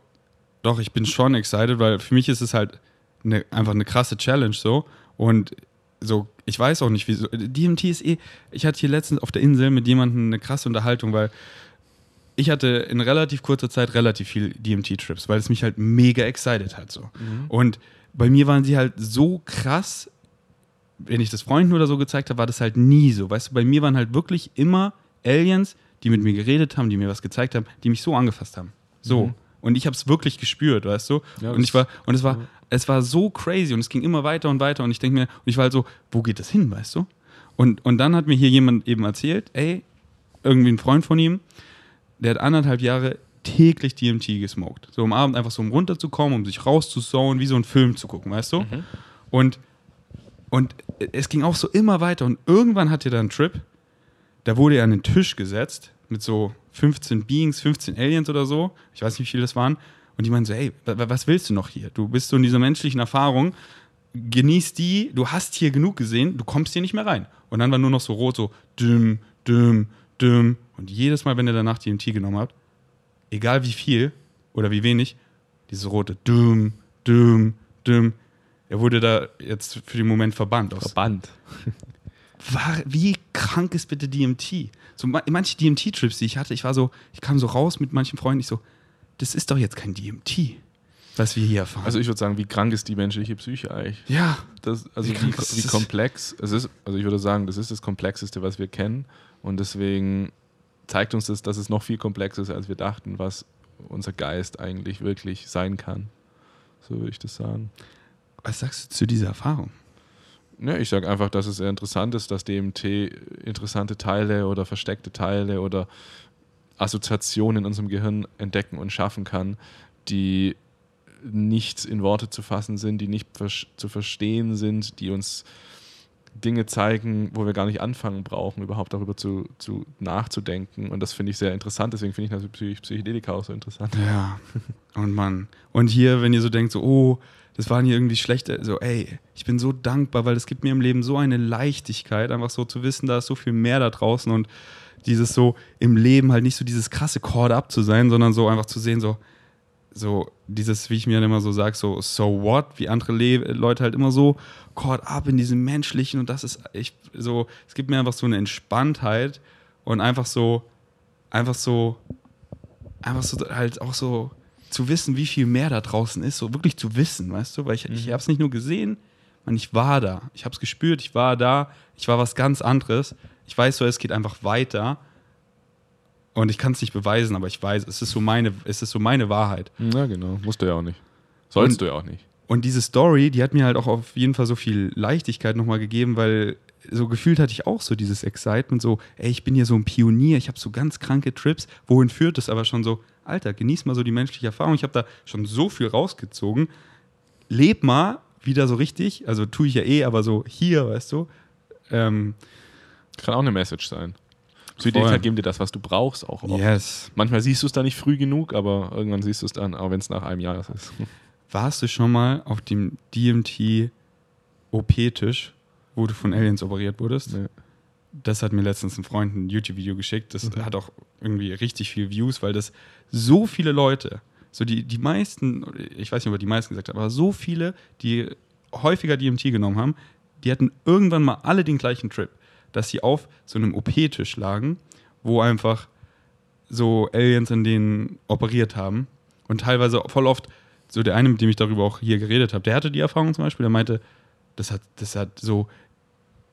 doch, ich bin schon excited, weil für mich ist es halt eine, einfach eine krasse Challenge so. Und so, ich weiß auch nicht, wieso. DMT ist eh. Ich hatte hier letztens auf der Insel mit jemandem eine krasse Unterhaltung, weil ich hatte in relativ kurzer Zeit relativ viel DMT-Trips, weil es mich halt mega excited hat so. Mhm. Und bei mir waren sie halt so krass, wenn ich das Freunden oder so gezeigt habe, war das halt nie so. Weißt du, bei mir waren halt wirklich immer Aliens, die mit mir geredet haben, die mir was gezeigt haben, die mich so angefasst haben. So. Mhm. Und ich habe es wirklich gespürt, weißt du? Ja, und ich war, und es war, ja. es war so crazy und es ging immer weiter und weiter und ich denke mir, und ich war halt so, wo geht das hin, weißt du? Und, und dann hat mir hier jemand eben erzählt, ey, irgendwie ein Freund von ihm, der hat anderthalb Jahre täglich DMT gesmoked. So am Abend einfach so um runterzukommen, um sich rauszusauen, wie so ein Film zu gucken, weißt du? Mhm. Und, und es ging auch so immer weiter und irgendwann hat er dann einen Trip, da wurde er an den Tisch gesetzt mit so 15 Beings, 15 Aliens oder so. Ich weiß nicht, wie viele das waren. Und die meinen so, ey, was willst du noch hier? Du bist so in dieser menschlichen Erfahrung, genieß die, du hast hier genug gesehen, du kommst hier nicht mehr rein. Und dann war nur noch so rot, so düm, düm, düm. Und jedes Mal, wenn er danach die MT genommen hat, egal wie viel oder wie wenig, dieses rote düm, düm, düm. Er wurde da jetzt für den Moment verbannt. Verbannt. war, wie krank ist bitte DMT? So manche DMT-Trips, die ich hatte, ich war so, ich kam so raus mit manchen Freunden, ich so, das ist doch jetzt kein DMT, was wir hier erfahren. Also ich würde sagen, wie krank ist die menschliche Psyche eigentlich? Ja. Das, also wie, wie, wie komplex, es ist, also ich würde sagen, das ist das Komplexeste, was wir kennen und deswegen zeigt uns das, dass es noch viel komplexer ist, als wir dachten, was unser Geist eigentlich wirklich sein kann. So würde ich das sagen. Was sagst du zu dieser Erfahrung? Ne, ich sage einfach, dass es sehr interessant ist, dass DMT interessante Teile oder versteckte Teile oder Assoziationen in unserem Gehirn entdecken und schaffen kann, die nicht in Worte zu fassen sind, die nicht zu verstehen sind, die uns Dinge zeigen, wo wir gar nicht anfangen brauchen, überhaupt darüber zu, zu nachzudenken. Und das finde ich sehr interessant, deswegen finde ich natürlich Psychedelika auch so interessant. Ja. Und man, und hier, wenn ihr so denkt, so, oh, das waren hier irgendwie schlechte, so, ey, ich bin so dankbar, weil es gibt mir im Leben so eine Leichtigkeit, einfach so zu wissen, da ist so viel mehr da draußen und dieses so im Leben halt nicht so dieses krasse Chord up zu sein, sondern so einfach zu sehen, so, so dieses, wie ich mir immer so sage, so, so what, wie andere Le Leute halt immer so caught up in diesem Menschlichen und das ist echt so, es gibt mir einfach so eine Entspanntheit und einfach so, einfach so, einfach so halt auch so zu wissen, wie viel mehr da draußen ist, so wirklich zu wissen, weißt du, weil ich, mhm. ich habe es nicht nur gesehen, man, ich war da, ich habe es gespürt, ich war da, ich war was ganz anderes. Ich weiß so, es geht einfach weiter und ich kann es nicht beweisen, aber ich weiß, es ist so meine, es ist so meine Wahrheit. Ja, genau, musst du ja auch nicht. Sollst und, du ja auch nicht. Und diese Story, die hat mir halt auch auf jeden Fall so viel Leichtigkeit nochmal gegeben, weil so gefühlt hatte ich auch so dieses Excitement, so, ey, ich bin hier so ein Pionier, ich habe so ganz kranke Trips. Wohin führt es aber schon so, Alter, genieß mal so die menschliche Erfahrung. Ich habe da schon so viel rausgezogen. Leb mal wieder so richtig, also tue ich ja eh, aber so hier, weißt du. Ähm, Kann auch eine Message sein. Psychedelika geben dir das, was du brauchst, auch oft. Yes. Manchmal siehst du es da nicht früh genug, aber irgendwann siehst du es dann, auch wenn es nach einem Jahr ist. Warst du schon mal auf dem DMT OP-Tisch, wo du von Aliens operiert wurdest? Nee. Das hat mir letztens ein Freund ein YouTube-Video geschickt. Das mhm. hat auch irgendwie richtig viel Views, weil das so viele Leute, so die, die meisten, ich weiß nicht, ob er die meisten gesagt hat, aber so viele, die häufiger DMT genommen haben, die hatten irgendwann mal alle den gleichen Trip, dass sie auf so einem OP-Tisch lagen, wo einfach so Aliens in denen operiert haben und teilweise voll oft so der eine, mit dem ich darüber auch hier geredet habe, der hatte die Erfahrung zum Beispiel, der meinte, das hat, das hat so,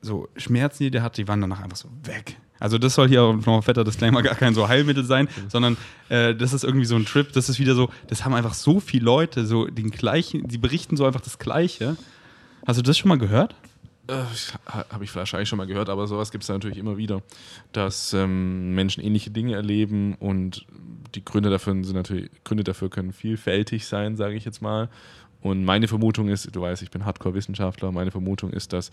so Schmerzen, die der hat, die waren danach einfach so weg. Also das soll hier auch noch ein fetter Disclaimer gar kein so Heilmittel sein, sondern äh, das ist irgendwie so ein Trip, das ist wieder so, das haben einfach so viele Leute, so den gleichen, die berichten so einfach das Gleiche. Hast du das schon mal gehört? Äh, Habe ich wahrscheinlich schon mal gehört, aber sowas gibt es natürlich immer wieder, dass ähm, Menschen ähnliche Dinge erleben und die Gründe dafür sind natürlich, Gründe dafür können vielfältig sein, sage ich jetzt mal. Und meine Vermutung ist, du weißt, ich bin Hardcore-Wissenschaftler, meine Vermutung ist, dass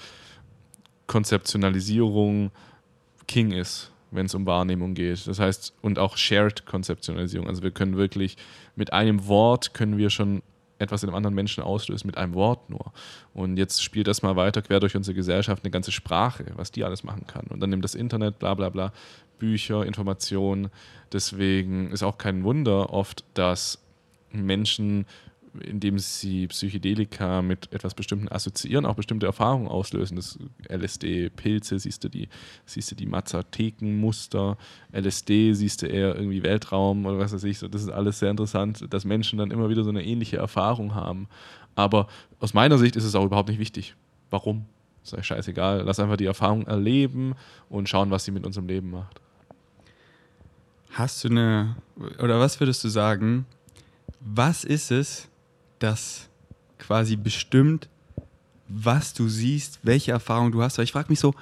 Konzeptionalisierung King ist, wenn es um Wahrnehmung geht. Das heißt, und auch Shared-Konzeptionalisierung. Also wir können wirklich mit einem Wort können wir schon etwas in einem anderen Menschen auslösen, mit einem Wort nur. Und jetzt spielt das mal weiter quer durch unsere Gesellschaft eine ganze Sprache, was die alles machen kann. Und dann nimmt das Internet, bla bla bla, Bücher, Informationen. Deswegen ist auch kein Wunder oft, dass Menschen indem sie Psychedelika mit etwas Bestimmten assoziieren, auch bestimmte Erfahrungen auslösen. Das LSD, Pilze, siehst du die, siehst du die Mazathekenmuster, LSD siehst du eher irgendwie Weltraum oder was weiß ich. So, das ist alles sehr interessant, dass Menschen dann immer wieder so eine ähnliche Erfahrung haben. Aber aus meiner Sicht ist es auch überhaupt nicht wichtig. Warum? Euch scheißegal. Lass einfach die Erfahrung erleben und schauen, was sie mit unserem Leben macht. Hast du eine, oder was würdest du sagen, was ist es, das quasi bestimmt, was du siehst, welche Erfahrung du hast. Weil ich frage mich so,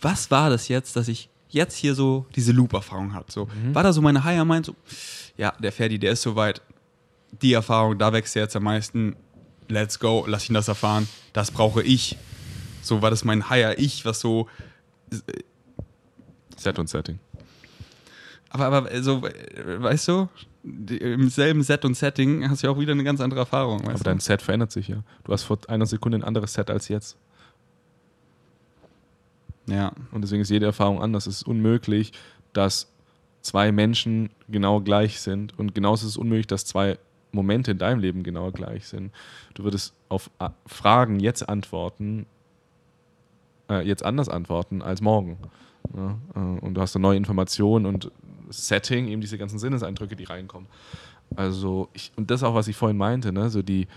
was war das jetzt, dass ich jetzt hier so diese Loop-Erfahrung habe? So, mhm. War da so meine Higher Mind so, ja, der Ferdi, der ist soweit, die Erfahrung, da wächst er jetzt am meisten, let's go, lass ihn das erfahren, das brauche ich. So war das mein Higher Ich, was so. Äh, Set und Setting. Aber, aber so, weißt du, im selben Set und Setting hast du ja auch wieder eine ganz andere Erfahrung. Aber du? dein Set verändert sich ja. Du hast vor einer Sekunde ein anderes Set als jetzt. Ja. Und deswegen ist jede Erfahrung anders. Es ist unmöglich, dass zwei Menschen genau gleich sind. Und genauso ist es unmöglich, dass zwei Momente in deinem Leben genau gleich sind. Du würdest auf Fragen jetzt antworten, äh, jetzt anders antworten als morgen. Ja, äh, und du hast eine neue Information und Setting, eben diese ganzen Sinneseindrücke, die reinkommen. Also, ich, und das auch, was ich vorhin meinte, ne? so die,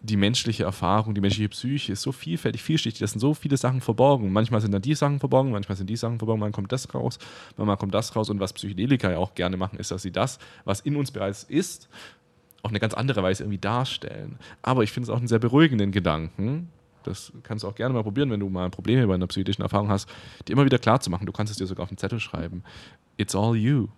die menschliche Erfahrung, die menschliche Psyche ist so vielfältig, vielschichtig, da sind so viele Sachen verborgen. Manchmal sind dann die Sachen verborgen, manchmal sind die Sachen verborgen, manchmal kommt das raus, manchmal kommt das raus. Und was Psychedelika ja auch gerne machen, ist, dass sie das, was in uns bereits ist, auf eine ganz andere Weise irgendwie darstellen. Aber ich finde es auch einen sehr beruhigenden Gedanken, das kannst du auch gerne mal probieren, wenn du mal Probleme bei einer psychischen Erfahrung hast, die immer wieder klar zu machen. Du kannst es dir sogar auf den Zettel schreiben. It's all you.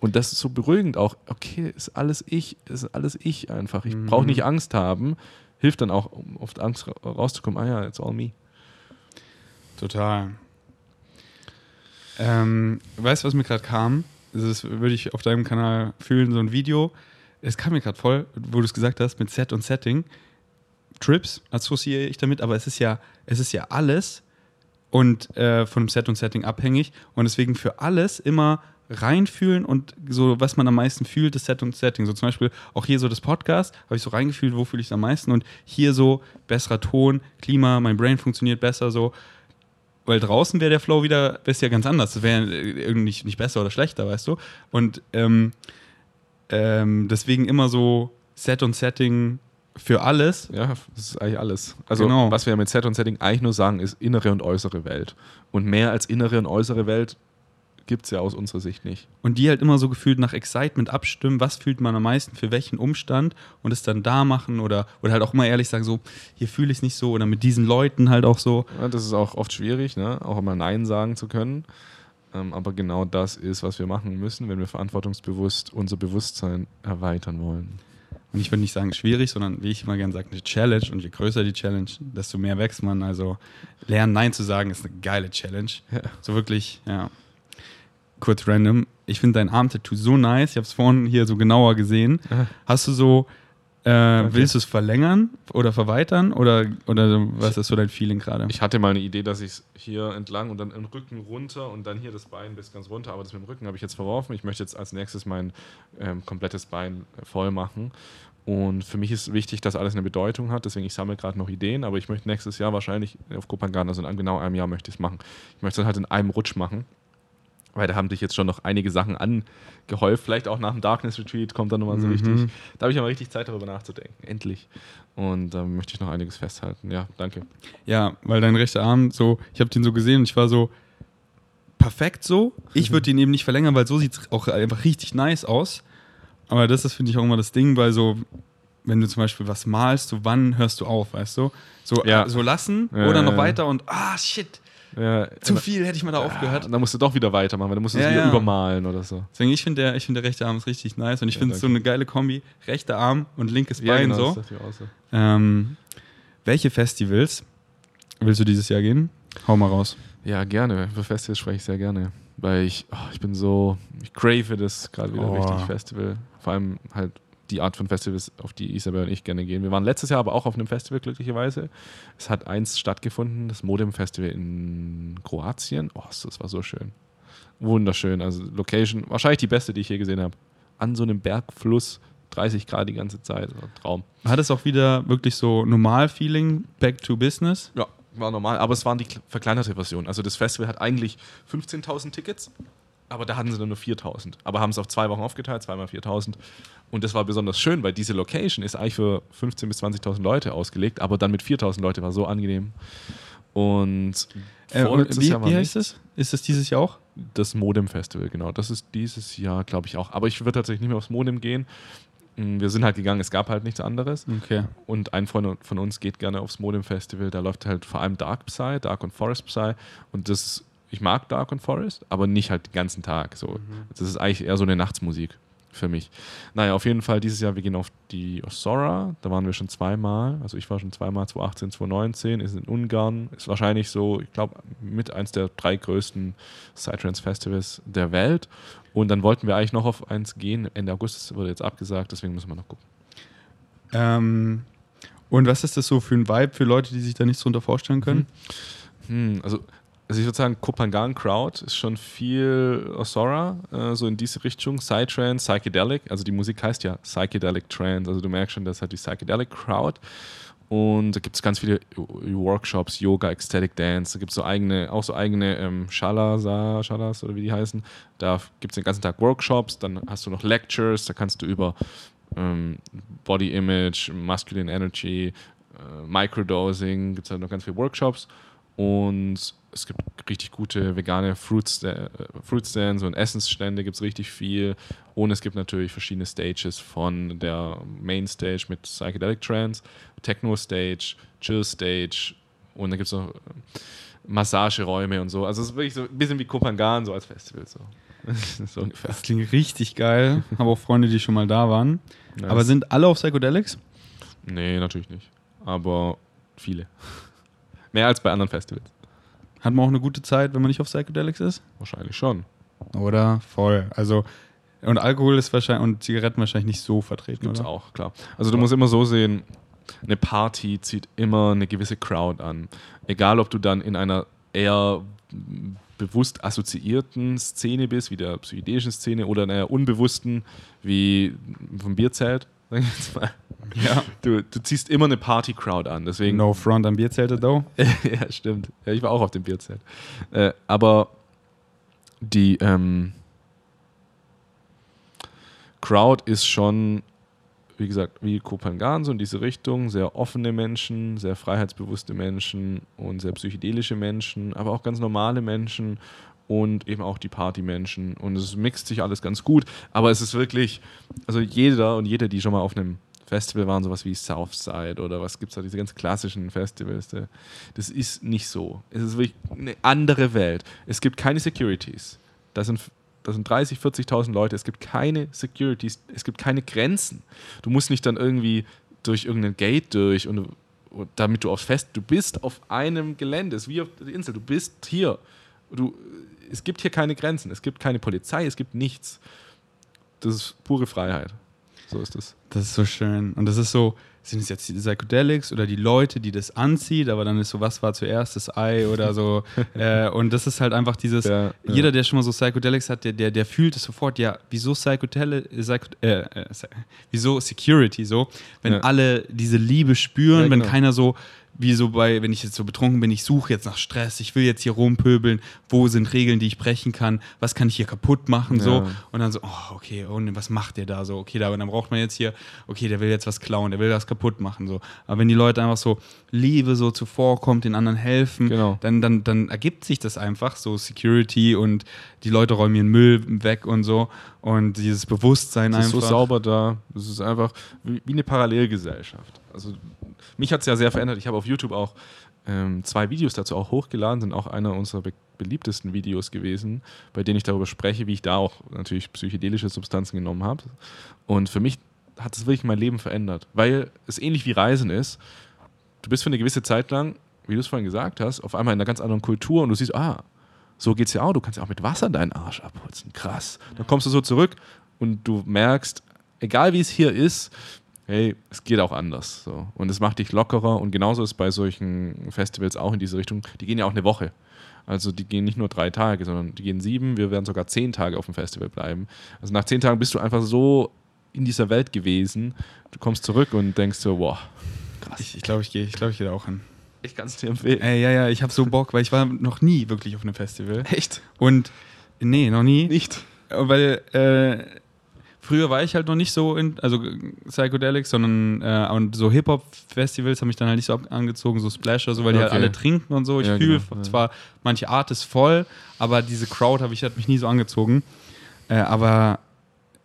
Und das ist so beruhigend auch. Okay, ist alles ich, ist alles ich einfach. Ich mhm. brauche nicht Angst haben. Hilft dann auch, um auf Angst rauszukommen. Ah ja, it's all me. Total. Ähm, weißt du, was mir gerade kam? Das würde ich auf deinem Kanal fühlen, so ein Video. Es kam mir gerade voll, wo du es gesagt hast, mit Set und Setting. Trips assoziiere ich damit, aber es ist ja, es ist ja alles und äh, von dem Set und Setting abhängig und deswegen für alles immer reinfühlen und so, was man am meisten fühlt, das Set und Setting. So zum Beispiel auch hier so das Podcast, habe ich so reingefühlt, wo fühle ich es am meisten und hier so besserer Ton, Klima, mein Brain funktioniert besser so. Weil draußen wäre der Flow wieder, wäre ja ganz anders. Das wäre irgendwie nicht, nicht besser oder schlechter, weißt du? Und ähm, ähm, deswegen immer so Set und Setting für alles. Ja, das ist eigentlich alles. Also, genau. was wir mit Set und Setting eigentlich nur sagen, ist innere und äußere Welt. Und mehr als innere und äußere Welt gibt es ja aus unserer Sicht nicht. Und die halt immer so gefühlt nach Excitement abstimmen, was fühlt man am meisten für welchen Umstand und es dann da machen oder, oder halt auch immer ehrlich sagen, so, hier fühle ich es nicht so oder mit diesen Leuten halt auch so. Ja, das ist auch oft schwierig, ne? auch immer Nein sagen zu können. Ähm, aber genau das ist, was wir machen müssen, wenn wir verantwortungsbewusst unser Bewusstsein erweitern wollen. Und ich würde nicht sagen schwierig, sondern wie ich immer gerne sage, eine Challenge. Und je größer die Challenge, desto mehr wächst man. Also lernen, Nein zu sagen, ist eine geile Challenge. Ja. So wirklich, ja. Kurz random. Ich finde dein Arm-Tattoo so nice. Ich habe es vorhin hier so genauer gesehen. Aha. Hast du so äh, okay. Willst du es verlängern oder verweitern oder, oder was ist so dein Feeling gerade? Ich hatte mal eine Idee, dass ich es hier entlang und dann im Rücken runter und dann hier das Bein bis ganz runter, aber das mit dem Rücken habe ich jetzt verworfen. Ich möchte jetzt als nächstes mein ähm, komplettes Bein voll machen. Und für mich ist wichtig, dass alles eine Bedeutung hat. Deswegen, ich sammle gerade noch Ideen, aber ich möchte nächstes Jahr wahrscheinlich auf Kopangan, also in genau einem Jahr möchte ich es machen. Ich möchte es halt in einem Rutsch machen weil da haben sich jetzt schon noch einige Sachen angehäuft. Vielleicht auch nach dem Darkness Retreat kommt dann nochmal so mhm. richtig. Da habe ich aber richtig Zeit darüber nachzudenken. Endlich. Und da möchte ich noch einiges festhalten. Ja, danke. Ja, weil dein rechter Arm so, ich habe den so gesehen und ich war so perfekt so. Ich würde den eben nicht verlängern, weil so sieht es auch einfach richtig nice aus. Aber das ist, finde ich, auch immer das Ding, weil so, wenn du zum Beispiel was malst, so wann hörst du auf, weißt du? So, ja. so lassen ja, oder noch weiter und ah, shit ja, Zu viel hätte ich mal da aufgehört. Und dann musst du doch wieder weitermachen, weil dann musst du es wieder übermalen oder so. Deswegen, ich finde der, find der rechte Arm ist richtig nice und ich finde es so eine geile Kombi. Rechter Arm und linkes Bein genau, so. so. Ähm, welche Festivals willst du dieses Jahr gehen? Hau mal raus. Ja, gerne. Für Festivals spreche ich sehr gerne. Weil ich, oh, ich bin so, ich crave das gerade wieder oh. richtig Festival. Vor allem halt die Art von Festivals, auf die Isabel und ich gerne gehen. Wir waren letztes Jahr aber auch auf einem Festival, glücklicherweise. Es hat eins stattgefunden, das Modem Festival in Kroatien. Oh, das war so schön. Wunderschön. Also Location, wahrscheinlich die beste, die ich je gesehen habe. An so einem Bergfluss, 30 Grad die ganze Zeit. Traum. Hat es auch wieder wirklich so Normal-Feeling, back to business? Ja, war normal. Aber es waren die verkleinerte Version. Also das Festival hat eigentlich 15.000 Tickets. Aber da hatten sie dann nur 4000. Aber haben es auf zwei Wochen aufgeteilt, zweimal 4000. Und das war besonders schön, weil diese Location ist eigentlich für 15.000 bis 20.000 Leute ausgelegt, aber dann mit 4.000 Leute war so angenehm. Und, äh, und wie, wie heißt es? Ist das dieses Jahr auch? Das Modem Festival, genau. Das ist dieses Jahr, glaube ich, auch. Aber ich würde tatsächlich nicht mehr aufs Modem gehen. Mm, wir sind halt gegangen, es gab halt nichts anderes. Okay. Und ein Freund von uns geht gerne aufs Modem Festival. Da läuft halt vor allem Dark Psy, Dark und Forest Psy. Und das ich mag Dark and Forest, aber nicht halt den ganzen Tag. So. Mhm. Das ist eigentlich eher so eine Nachtsmusik für mich. Naja, auf jeden Fall dieses Jahr, wir gehen auf die Osora, da waren wir schon zweimal, also ich war schon zweimal, 2018, 2019, ist in Ungarn, ist wahrscheinlich so, ich glaube, mit eins der drei größten Psytrance-Festivals der Welt und dann wollten wir eigentlich noch auf eins gehen, Ende August das wurde jetzt abgesagt, deswegen müssen wir noch gucken. Ähm, und was ist das so für ein Vibe für Leute, die sich da nichts drunter vorstellen können? Hm. Hm, also also ich würde sagen, Kopangan Crowd ist schon viel Osora, äh, so in diese Richtung. Psytrance, Psychedelic, also die Musik heißt ja Psychedelic Trance, also du merkst schon, das hat die Psychedelic Crowd. Und da gibt es ganz viele Workshops, Yoga, Ecstatic Dance, da gibt es so eigene, auch so eigene ähm, Shalasa, Shalas oder wie die heißen. Da gibt es den ganzen Tag Workshops, dann hast du noch Lectures, da kannst du über ähm, Body Image, Masculine Energy, äh, Microdosing, gibt es halt noch ganz viele Workshops. Und es gibt richtig gute vegane Fruit, Fruit Stands und Essensstände, gibt es richtig viel. Und es gibt natürlich verschiedene Stages von der Main Stage mit Psychedelic Trance, Techno Stage, Chill Stage und dann gibt es noch äh, Massageräume und so. Also es ist wirklich so ein bisschen wie Kopangan, so als Festival. So. so ungefähr. Das klingt richtig geil. Habe auch Freunde, die schon mal da waren. Nice. Aber sind alle auf Psychedelics? Nee, natürlich nicht. Aber viele. Mehr als bei anderen Festivals. Hat man auch eine gute Zeit, wenn man nicht auf Psychedelics ist? Wahrscheinlich schon. Oder? Voll. Also, und Alkohol ist wahrscheinlich und Zigaretten wahrscheinlich nicht so vertreten. Gibt's oder? auch, klar. Also du musst immer so sehen, eine Party zieht immer eine gewisse Crowd an. Egal, ob du dann in einer eher bewusst assoziierten Szene bist, wie der psychedelischen Szene, oder in einer unbewussten, wie vom Bierzelt, sag ich jetzt mal. Ja. Du, du ziehst immer eine Party-Crowd an. Deswegen, no front am Bierzelte, though. ja, stimmt. Ja, ich war auch auf dem Bierzelt. Äh, aber die ähm, Crowd ist schon, wie gesagt, wie Kopangan, so in diese Richtung. Sehr offene Menschen, sehr freiheitsbewusste Menschen und sehr psychedelische Menschen, aber auch ganz normale Menschen. und eben auch die Partymenschen. Und es mixt sich alles ganz gut. Aber es ist wirklich, also jeder und jede, die schon mal auf einem Festival waren, sowas wie Southside oder was gibt es da, diese ganz klassischen Festivals. Das ist nicht so. Es ist wirklich eine andere Welt. Es gibt keine Securities. Das sind, das sind 30, 40.000 Leute. Es gibt keine Securities. Es gibt keine Grenzen. Du musst nicht dann irgendwie durch irgendein Gate durch und, und damit du aufs Fest, du bist auf einem Gelände, es ist wie auf der Insel, du bist hier. Du, es gibt hier keine Grenzen, es gibt keine Polizei, es gibt nichts. Das ist pure Freiheit. So ist es. Das ist so schön. Und das ist so, sind es jetzt die Psychedelics oder die Leute, die das anzieht, aber dann ist so, was war zuerst das Ei oder so. äh, und das ist halt einfach dieses, ja, jeder, der schon mal so Psychedelics hat, der, der, der fühlt es sofort, ja, wieso Psychedelic, Psycho, äh, äh, wieso Security so, wenn ja. alle diese Liebe spüren, ja, genau. wenn keiner so, wie so bei, wenn ich jetzt so betrunken bin, ich suche jetzt nach Stress, ich will jetzt hier rumpöbeln, wo sind Regeln, die ich brechen kann, was kann ich hier kaputt machen, ja. so. Und dann so, oh, okay, und was macht der da so? Okay, da, dann braucht man jetzt hier, okay, der will jetzt was klauen, der will das kaputt machen, so. Aber wenn die Leute einfach so Liebe so zuvorkommt, den anderen helfen, genau. dann, dann, dann ergibt sich das einfach, so Security und die Leute räumen ihren Müll weg und so. Und dieses Bewusstsein das einfach. ist so sauber da. Das ist einfach wie eine Parallelgesellschaft. Also mich hat es ja sehr verändert. Ich habe auf YouTube auch ähm, zwei Videos dazu auch hochgeladen, sind auch einer unserer be beliebtesten Videos gewesen, bei denen ich darüber spreche, wie ich da auch natürlich psychedelische Substanzen genommen habe. Und für mich hat es wirklich mein Leben verändert, weil es ähnlich wie Reisen ist. Du bist für eine gewisse Zeit lang, wie du es vorhin gesagt hast, auf einmal in einer ganz anderen Kultur und du siehst, ah, so geht es ja auch. Du kannst ja auch mit Wasser deinen Arsch abputzen. Krass. Dann kommst du so zurück und du merkst, egal wie es hier ist, hey, es geht auch anders. So. Und es macht dich lockerer und genauso ist bei solchen Festivals auch in diese Richtung. Die gehen ja auch eine Woche. Also die gehen nicht nur drei Tage, sondern die gehen sieben, wir werden sogar zehn Tage auf dem Festival bleiben. Also nach zehn Tagen bist du einfach so in dieser Welt gewesen. Du kommst zurück und denkst so, wow, krass. Ich glaube, ich gehe ich glaub, ich geh da auch hin. Ich kann es dir empfehlen. Ey, ja, ja, ich habe so Bock, weil ich war noch nie wirklich auf einem Festival. Echt? Und nee, noch nie. Nicht. Weil äh, früher war ich halt noch nicht so in, also Psychedelics, sondern äh, und so Hip-Hop-Festivals haben mich dann halt nicht so angezogen, so Splash oder so, weil okay. die halt alle trinken und so. Ich ja, fühle genau, zwar ja. manche Art ist voll, aber diese Crowd habe ich hat mich nie so angezogen. Äh, aber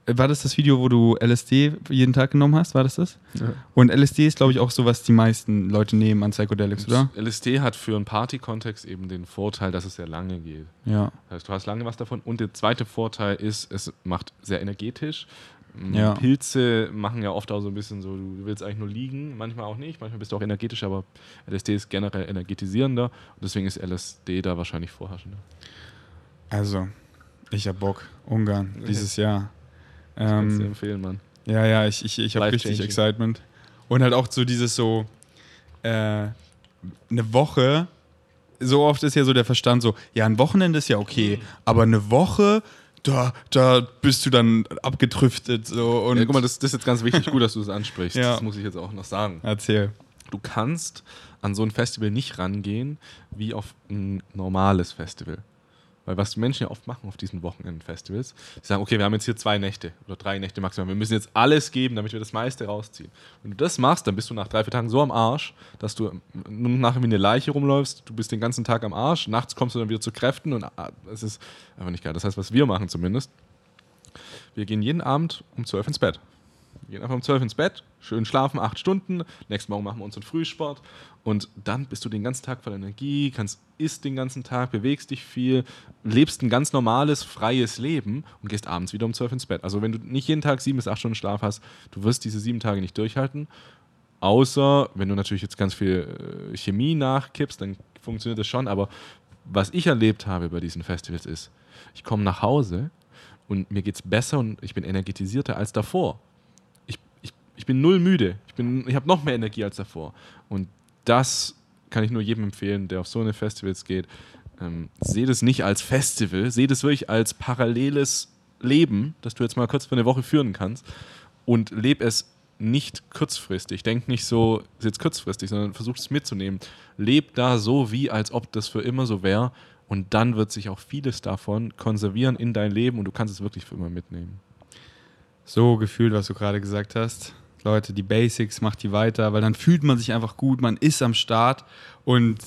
war das das Video, wo du LSD jeden Tag genommen hast? War das das? Ja. Und LSD ist, glaube ich, auch so, was die meisten Leute nehmen an Psychedelics, oder? LSD hat für einen Party-Kontext eben den Vorteil, dass es sehr lange geht. Ja. Das heißt, du hast lange was davon. Und der zweite Vorteil ist, es macht sehr energetisch. Mm, ja. Pilze machen ja oft auch so ein bisschen so, du willst eigentlich nur liegen, manchmal auch nicht, manchmal bist du auch energetisch, aber LSD ist generell energetisierender und deswegen ist LSD da wahrscheinlich vorherrschender. Also, ich hab Bock. Ungarn, dieses Jahr. Ähm, kannst du empfehlen, Mann. Ja, ja, ich, ich, ich habe richtig Excitement. Und halt auch so dieses so, äh, eine Woche, so oft ist ja so der Verstand so, ja, ein Wochenende ist ja okay, aber eine Woche, da, da bist du dann abgetrüftet. So, und ja, guck mal, das, das ist jetzt ganz wichtig, gut, dass du das ansprichst. ja. Das muss ich jetzt auch noch sagen. Erzähl. Du kannst an so ein Festival nicht rangehen wie auf ein normales Festival. Weil was Menschen ja oft machen auf diesen Wochenendfestivals, sie sagen, okay, wir haben jetzt hier zwei Nächte oder drei Nächte maximal, wir müssen jetzt alles geben, damit wir das meiste rausziehen. Wenn du das machst, dann bist du nach drei, vier Tagen so am Arsch, dass du nur nachher wie eine Leiche rumläufst, du bist den ganzen Tag am Arsch, nachts kommst du dann wieder zu Kräften und ah, es ist einfach nicht geil. Das heißt, was wir machen zumindest, wir gehen jeden Abend um zwölf ins Bett. Wir gehen einfach um zwölf ins Bett, schön schlafen, acht Stunden, nächsten Morgen machen wir unseren Frühsport und dann bist du den ganzen Tag voller Energie, kannst isst den ganzen Tag, bewegst dich viel, lebst ein ganz normales, freies Leben und gehst abends wieder um zwölf ins Bett. Also wenn du nicht jeden Tag sieben bis acht Stunden Schlaf hast, du wirst diese sieben Tage nicht durchhalten. Außer wenn du natürlich jetzt ganz viel äh, Chemie nachkippst, dann funktioniert das schon. Aber was ich erlebt habe bei diesen Festivals ist, ich komme nach Hause und mir geht es besser und ich bin energetisierter als davor. Ich, bin null müde. Ich, ich habe noch mehr Energie als davor. Und das kann ich nur jedem empfehlen, der auf so eine Festivals geht. Ähm, seht es nicht als Festival, seht es wirklich als paralleles Leben, das du jetzt mal kurz für eine Woche führen kannst und leb es nicht kurzfristig. Denk nicht so, ist jetzt kurzfristig, sondern versuch es mitzunehmen. Leb da so, wie als ob das für immer so wäre und dann wird sich auch vieles davon konservieren in dein Leben und du kannst es wirklich für immer mitnehmen. So gefühlt, was du gerade gesagt hast. Leute, die Basics, macht die weiter, weil dann fühlt man sich einfach gut, man ist am Start und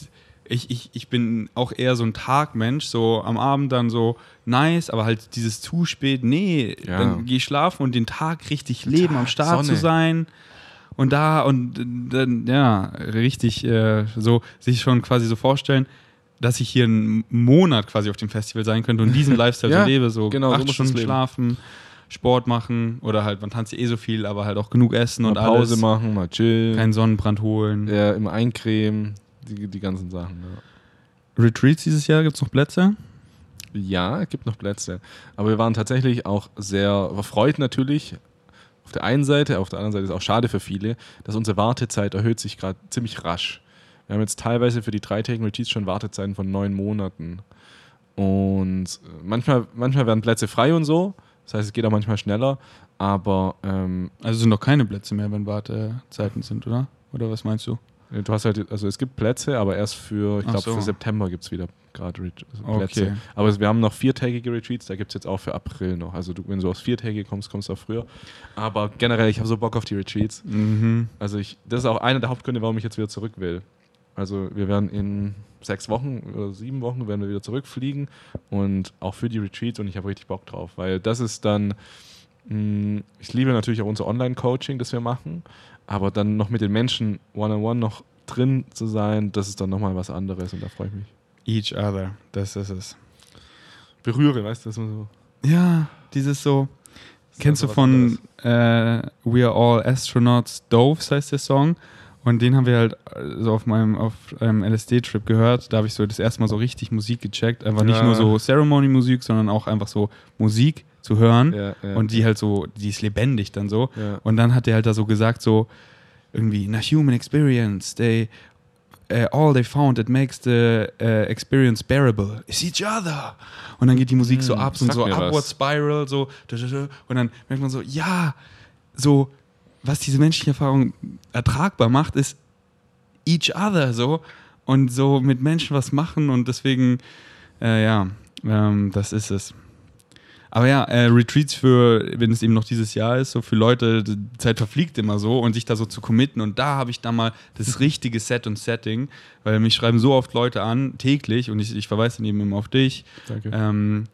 ich, ich, ich bin auch eher so ein Tagmensch, so am Abend dann so nice, aber halt dieses zu spät, nee, ja. dann geh schlafen und den Tag richtig leben, Tag, am Start Sonne. zu sein und da und dann, ja, richtig äh, so sich schon quasi so vorstellen, dass ich hier einen Monat quasi auf dem Festival sein könnte und diesen Lifestyle ja, so lebe, so genau, acht so Stunden schlafen, Sport machen oder halt, man tanzt ja eh so viel, aber halt auch genug essen mal und Pause alles. Pause machen, mal chillen. Keinen Sonnenbrand holen. Ja, immer eincremen, die, die ganzen Sachen. Ja. Retreats dieses Jahr, gibt es noch Plätze? Ja, es gibt noch Plätze. Aber wir waren tatsächlich auch sehr erfreut natürlich, auf der einen Seite, auf der anderen Seite ist es auch schade für viele, dass unsere Wartezeit erhöht sich gerade ziemlich rasch. Wir haben jetzt teilweise für die dreitägigen Retreats schon Wartezeiten von neun Monaten. Und äh, manchmal, manchmal werden Plätze frei und so. Das heißt, es geht auch manchmal schneller. Aber. Ähm, also sind noch keine Plätze mehr, wenn Wartezeiten sind, oder? Oder was meinst du? Du hast halt, also es gibt Plätze, aber erst für, ich glaube, so. für September gibt es wieder gerade also Plätze. Okay. Aber wir haben noch viertägige Retreats, da gibt es jetzt auch für April noch. Also du, wenn du aus viertägige kommst, kommst du auch früher. Aber generell, ich habe so Bock auf die Retreats. Mhm. Also ich, das ist auch einer der Hauptgründe, warum ich jetzt wieder zurück will. Also wir werden in sechs Wochen oder sieben Wochen werden wir wieder zurückfliegen und auch für die Retreats und ich habe richtig Bock drauf, weil das ist dann, mh, mm, ich liebe natürlich auch unser Online-Coaching, das wir machen, aber dann noch mit den Menschen one-on-one -on -one noch drin zu sein, das ist dann nochmal was anderes und da freue ich mich. Each other, das ist es. Berühre, weißt du, das so. Ja, dieses so. Kennst du von äh, We Are All Astronauts Doves heißt der Song? Und den haben wir halt äh, so auf meinem auf einem LSD-Trip gehört. Da habe ich so das erste Mal so richtig Musik gecheckt. Einfach nicht ja. nur so Ceremony-Musik, sondern auch einfach so Musik zu hören. Ja, ja, und die halt so, die ist lebendig dann so. Und dann hat der halt da so gesagt, so irgendwie, in a human experience, they uh, all they found that makes the uh, experience bearable is each other. Und dann geht die Musik hm, so ab, und so Upward was. Spiral, so. Und dann merkt man so, ja, so was diese menschliche Erfahrung ertragbar macht, ist each other so und so mit Menschen was machen und deswegen, äh, ja, ähm, das ist es. Aber ja, äh, Retreats für, wenn es eben noch dieses Jahr ist, so für Leute, die Zeit verfliegt immer so und sich da so zu committen. Und da habe ich dann mal das richtige Set und Setting, weil mich schreiben so oft Leute an, täglich, und ich, ich verweise dann eben immer auf dich. Danke. Ähm,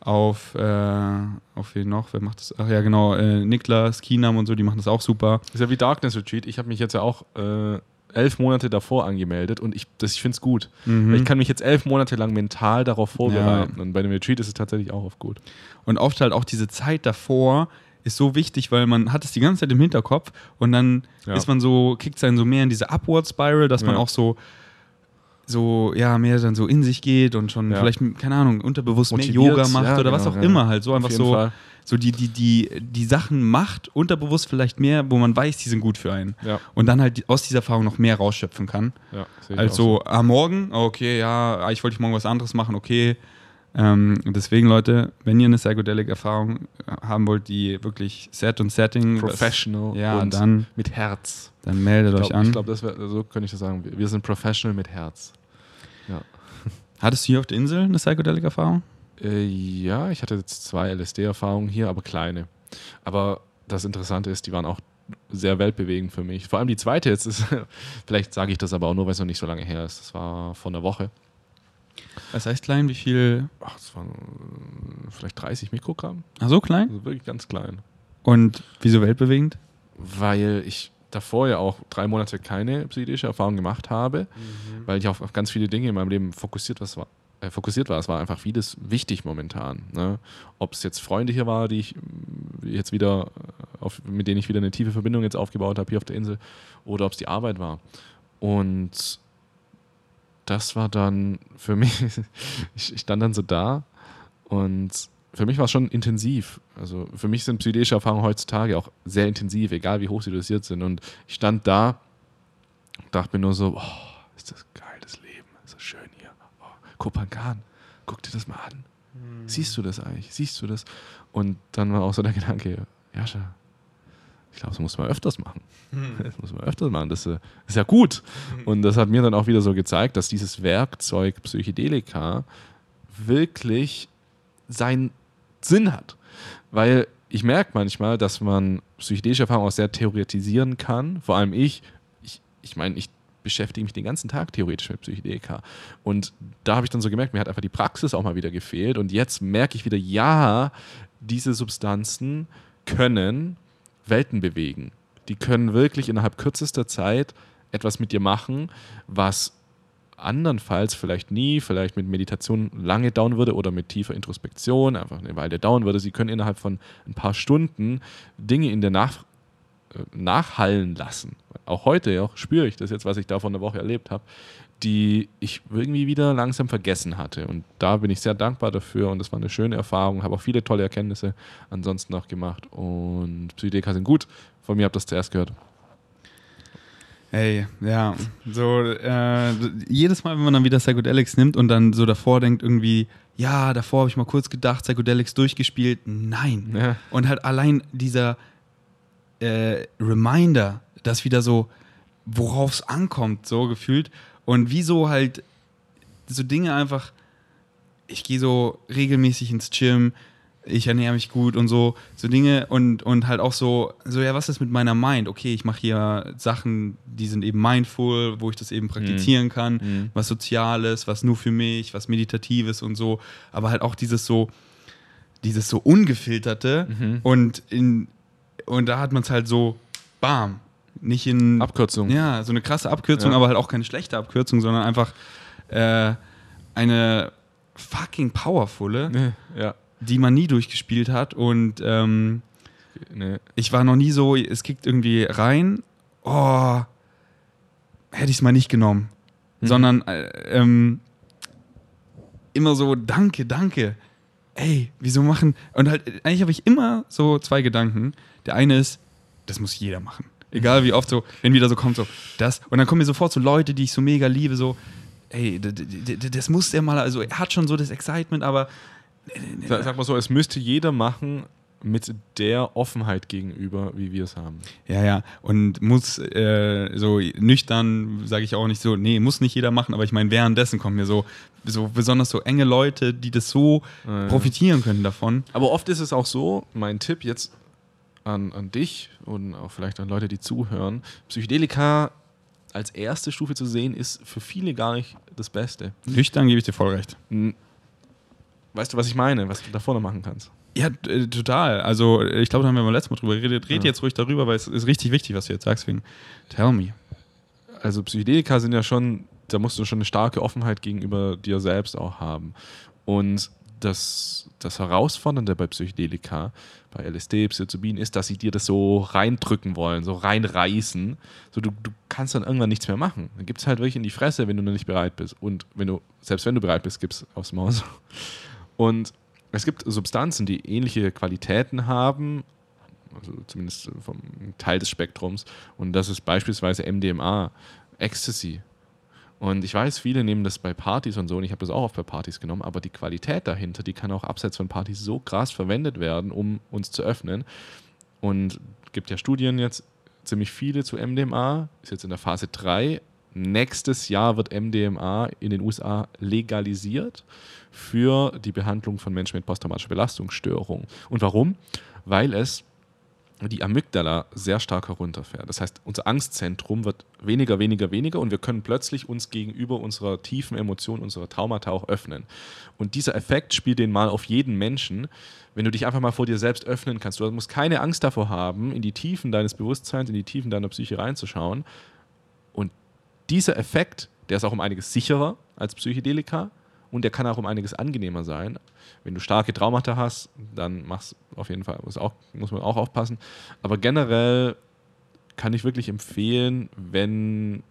auf, äh, auf wen noch? Wer macht das? Ach ja, genau, äh, Niklas, Kinam und so, die machen das auch super. Das ist ja wie Darkness Retreat. Ich habe mich jetzt ja auch äh, elf Monate davor angemeldet und ich, ich finde es gut. Mhm. Ich kann mich jetzt elf Monate lang mental darauf vorbereiten. Ja. Und bei dem Retreat ist es tatsächlich auch oft gut. Und oft halt auch diese Zeit davor ist so wichtig, weil man hat es die ganze Zeit im Hinterkopf und dann ja. ist man so, kickt es einen so mehr in diese Upward Spiral, dass man auch so so, ja, mehr dann so in sich geht und schon ja. vielleicht, keine Ahnung, unterbewusst Motiviert, mehr Yoga macht ja, oder genau, was auch ja. immer halt. So einfach so, so die, die, die, die Sachen macht, unterbewusst vielleicht mehr, wo man weiß, die sind gut für einen. Und dann halt aus dieser Erfahrung noch mehr rausschöpfen kann. Ja, als so, so, ah, morgen, okay, ja, ich wollte morgen was anderes machen, okay. Ähm, deswegen, Leute, wenn ihr eine Psychedelic-Erfahrung äh, haben wollt, die wirklich Set und Setting. Professional. Was, ja, und dann. Mit Herz. Dann meldet glaub, euch an. Ich glaube, so könnte ich das sagen. Wir sind professional mit Herz. Hattest du hier auf der Insel eine Psychedelic-Erfahrung? Äh, ja, ich hatte jetzt zwei LSD-Erfahrungen hier, aber kleine. Aber das Interessante ist, die waren auch sehr weltbewegend für mich. Vor allem die zweite jetzt ist, vielleicht sage ich das aber auch nur, weil es noch nicht so lange her ist. Das war vor einer Woche. Was heißt klein? Wie viel? Ach, das waren äh, vielleicht 30 Mikrogramm. Ach, so klein? Also wirklich ganz klein. Und wieso weltbewegend? Weil ich davor ja auch drei Monate keine psychische Erfahrung gemacht habe, mhm. weil ich auf, auf, ganz viele Dinge in meinem Leben fokussiert, was war, äh, fokussiert war. Es war einfach vieles wichtig momentan. Ne? Ob es jetzt Freunde hier war, die ich jetzt wieder, äh, auf, mit denen ich wieder eine tiefe Verbindung jetzt aufgebaut habe hier auf der Insel, oder ob es die Arbeit war. Und das war dann für mich, ich stand dann so da und für mich war es schon intensiv. Also für mich sind psychedelische Erfahrungen heutzutage auch sehr intensiv, egal wie hoch sie dosiert sind. Und ich stand da, dachte mir nur so, oh, ist das geil, das Leben, ist das schön hier. Oh, Kopangan, guck dir das mal an. Mhm. Siehst du das eigentlich? Siehst du das? Und dann war auch so der Gedanke, Jascha, ich glaube, das muss man öfters machen. Hm. Das muss man öfters machen. Das ist ja gut. Hm. Und das hat mir dann auch wieder so gezeigt, dass dieses Werkzeug Psychedelika wirklich seinen Sinn hat. Weil ich merke manchmal, dass man psychedelische Erfahrungen auch sehr theoretisieren kann. Vor allem ich. Ich, ich meine, ich beschäftige mich den ganzen Tag theoretisch mit Psychedelika. Und da habe ich dann so gemerkt, mir hat einfach die Praxis auch mal wieder gefehlt. Und jetzt merke ich wieder, ja, diese Substanzen können Welten bewegen. Die können wirklich innerhalb kürzester Zeit etwas mit dir machen, was andernfalls vielleicht nie, vielleicht mit Meditation lange dauern würde oder mit tiefer Introspektion einfach eine Weile dauern würde. Sie können innerhalb von ein paar Stunden Dinge in der Nach äh, nachhallen lassen. Auch heute auch spüre ich das jetzt, was ich da vor einer Woche erlebt habe, die ich irgendwie wieder langsam vergessen hatte. Und da bin ich sehr dankbar dafür und das war eine schöne Erfahrung. Habe auch viele tolle Erkenntnisse ansonsten noch gemacht. Und Psychedelika sind gut. Von mir habt ihr das zuerst gehört. Ey, ja, so äh, jedes Mal, wenn man dann wieder Psychedelics nimmt und dann so davor denkt irgendwie, ja, davor habe ich mal kurz gedacht, Psychedelics durchgespielt, nein. Ja. Und halt allein dieser äh, Reminder, dass wieder so, worauf es ankommt, so gefühlt und wieso halt so Dinge einfach, ich gehe so regelmäßig ins Gym, ich ernähre mich gut und so, so Dinge und, und halt auch so, so, ja, was ist mit meiner Mind? Okay, ich mache hier Sachen, die sind eben mindful, wo ich das eben praktizieren mhm. kann, mhm. was Soziales, was nur für mich, was Meditatives und so, aber halt auch dieses so, dieses so ungefilterte mhm. und in, und da hat man es halt so, bam, nicht in. Abkürzung. Ja, so eine krasse Abkürzung, ja. aber halt auch keine schlechte Abkürzung, sondern einfach äh, eine fucking powervolle. Ja die man nie durchgespielt hat. Und ähm, nee. ich war noch nie so, es kickt irgendwie rein, oh, hätte ich es mal nicht genommen. Hm. Sondern äh, ähm, immer so, danke, danke. Ey, wieso machen? Und halt, eigentlich habe ich immer so zwei Gedanken. Der eine ist, das muss jeder machen. Egal wie oft so, wenn wieder so kommt, so, das. Und dann kommen mir sofort so Leute, die ich so mega liebe, so, ey, das muss der mal, also er hat schon so das Excitement, aber Sag, sag mal so, es müsste jeder machen mit der Offenheit gegenüber, wie wir es haben. Ja, ja. Und muss äh, so nüchtern, sage ich auch nicht so, nee, muss nicht jeder machen, aber ich meine, währenddessen kommen mir so, so besonders so enge Leute, die das so ja, profitieren können davon. Aber oft ist es auch so, mein Tipp jetzt an, an dich und auch vielleicht an Leute, die zuhören, Psychedelika als erste Stufe zu sehen, ist für viele gar nicht das Beste. Nüchtern gebe ich dir voll recht. Weißt du, was ich meine, was du da vorne machen kannst? Ja, äh, total. Also, ich glaube, da haben wir mal letztes Mal drüber geredet. Red ja. jetzt ruhig darüber, weil es ist richtig wichtig, was du jetzt sagst. Wegen, tell me. Also, Psychedelika sind ja schon, da musst du schon eine starke Offenheit gegenüber dir selbst auch haben. Und das, das Herausfordernde bei Psychedelika, bei LSD, Psilocybin, ist, dass sie dir das so reindrücken wollen, so reinreißen. So, du, du kannst dann irgendwann nichts mehr machen. Dann gibt es halt wirklich in die Fresse, wenn du noch nicht bereit bist. Und wenn du, selbst wenn du bereit bist, gibt es aufs Maus. Und es gibt Substanzen, die ähnliche Qualitäten haben, also zumindest vom Teil des Spektrums. Und das ist beispielsweise MDMA, Ecstasy. Und ich weiß, viele nehmen das bei Partys und so, und ich habe das auch oft bei Partys genommen, aber die Qualität dahinter, die kann auch abseits von Partys so krass verwendet werden, um uns zu öffnen. Und es gibt ja Studien jetzt, ziemlich viele zu MDMA, ist jetzt in der Phase 3. Nächstes Jahr wird MDMA in den USA legalisiert für die Behandlung von Menschen mit posttraumatischer Belastungsstörung. Und warum? Weil es die Amygdala sehr stark herunterfährt. Das heißt, unser Angstzentrum wird weniger, weniger, weniger und wir können plötzlich uns gegenüber unserer tiefen Emotion, unserer Traumata auch öffnen. Und dieser Effekt spielt den mal auf jeden Menschen, wenn du dich einfach mal vor dir selbst öffnen kannst. Du musst keine Angst davor haben, in die Tiefen deines Bewusstseins, in die Tiefen deiner Psyche reinzuschauen. Und dieser Effekt, der ist auch um einiges sicherer als Psychedelika, und der kann auch um einiges angenehmer sein. Wenn du starke Traumata hast, dann machst auf jeden Fall, muss, auch, muss man auch aufpassen. Aber generell kann ich wirklich empfehlen, wenn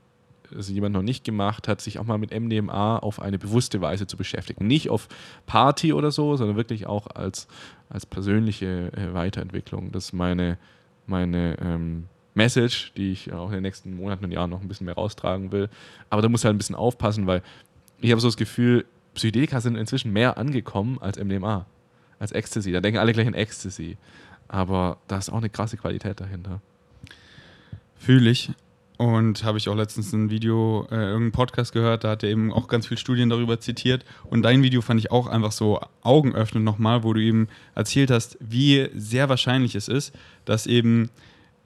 es jemand noch nicht gemacht hat, sich auch mal mit MDMA auf eine bewusste Weise zu beschäftigen. Nicht auf Party oder so, sondern wirklich auch als, als persönliche äh, Weiterentwicklung. Das ist meine, meine ähm, Message, die ich auch in den nächsten Monaten und Jahren noch ein bisschen mehr raustragen will. Aber da muss halt ein bisschen aufpassen, weil ich habe so das Gefühl, Psychedelika sind inzwischen mehr angekommen als MDMA, als Ecstasy. Da denken alle gleich an Ecstasy. Aber da ist auch eine krasse Qualität dahinter. Fühle ich. Und habe ich auch letztens ein Video, äh, irgendeinen Podcast gehört, da hat er eben auch ganz viele Studien darüber zitiert. Und dein Video fand ich auch einfach so augenöffnend nochmal, wo du eben erzählt hast, wie sehr wahrscheinlich es ist, dass eben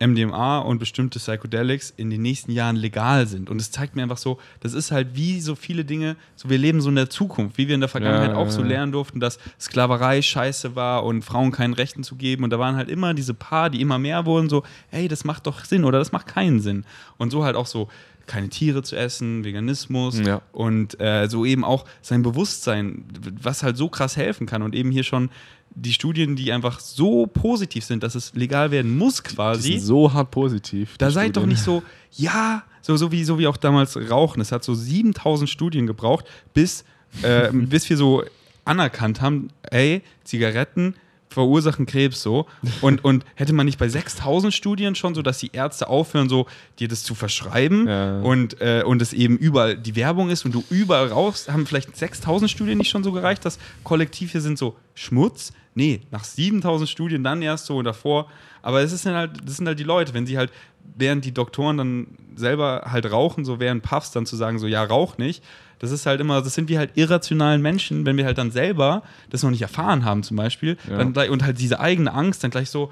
MDMA und bestimmte Psychedelics in den nächsten Jahren legal sind. Und es zeigt mir einfach so, das ist halt wie so viele Dinge, so wir leben so in der Zukunft, wie wir in der Vergangenheit ja, auch so lernen durften, dass Sklaverei scheiße war und Frauen keinen Rechten zu geben. Und da waren halt immer diese paar, die immer mehr wurden, so, hey, das macht doch Sinn oder das macht keinen Sinn. Und so halt auch so keine Tiere zu essen, Veganismus ja. und äh, so eben auch sein Bewusstsein, was halt so krass helfen kann und eben hier schon die Studien, die einfach so positiv sind, dass es legal werden muss quasi. So hart positiv. Da seid Studien. doch nicht so, ja, so, so, wie, so wie auch damals Rauchen. Es hat so 7000 Studien gebraucht, bis, äh, bis wir so anerkannt haben, ey, Zigaretten verursachen Krebs so. Und, und hätte man nicht bei 6000 Studien schon so, dass die Ärzte aufhören, so dir das zu verschreiben ja. und, äh, und es eben überall die Werbung ist und du überall raus, haben vielleicht 6000 Studien nicht schon so gereicht, dass kollektiv hier sind so Schmutz. Nee, nach 7000 Studien dann erst so und davor. Aber es ist halt, das sind halt die Leute, wenn sie halt, während die Doktoren dann selber halt rauchen, so während Puffs dann zu sagen, so ja, rauch nicht, das ist halt immer, das sind wir halt irrationalen Menschen, wenn wir halt dann selber das noch nicht erfahren haben, zum Beispiel, ja. dann, und halt diese eigene Angst dann gleich so,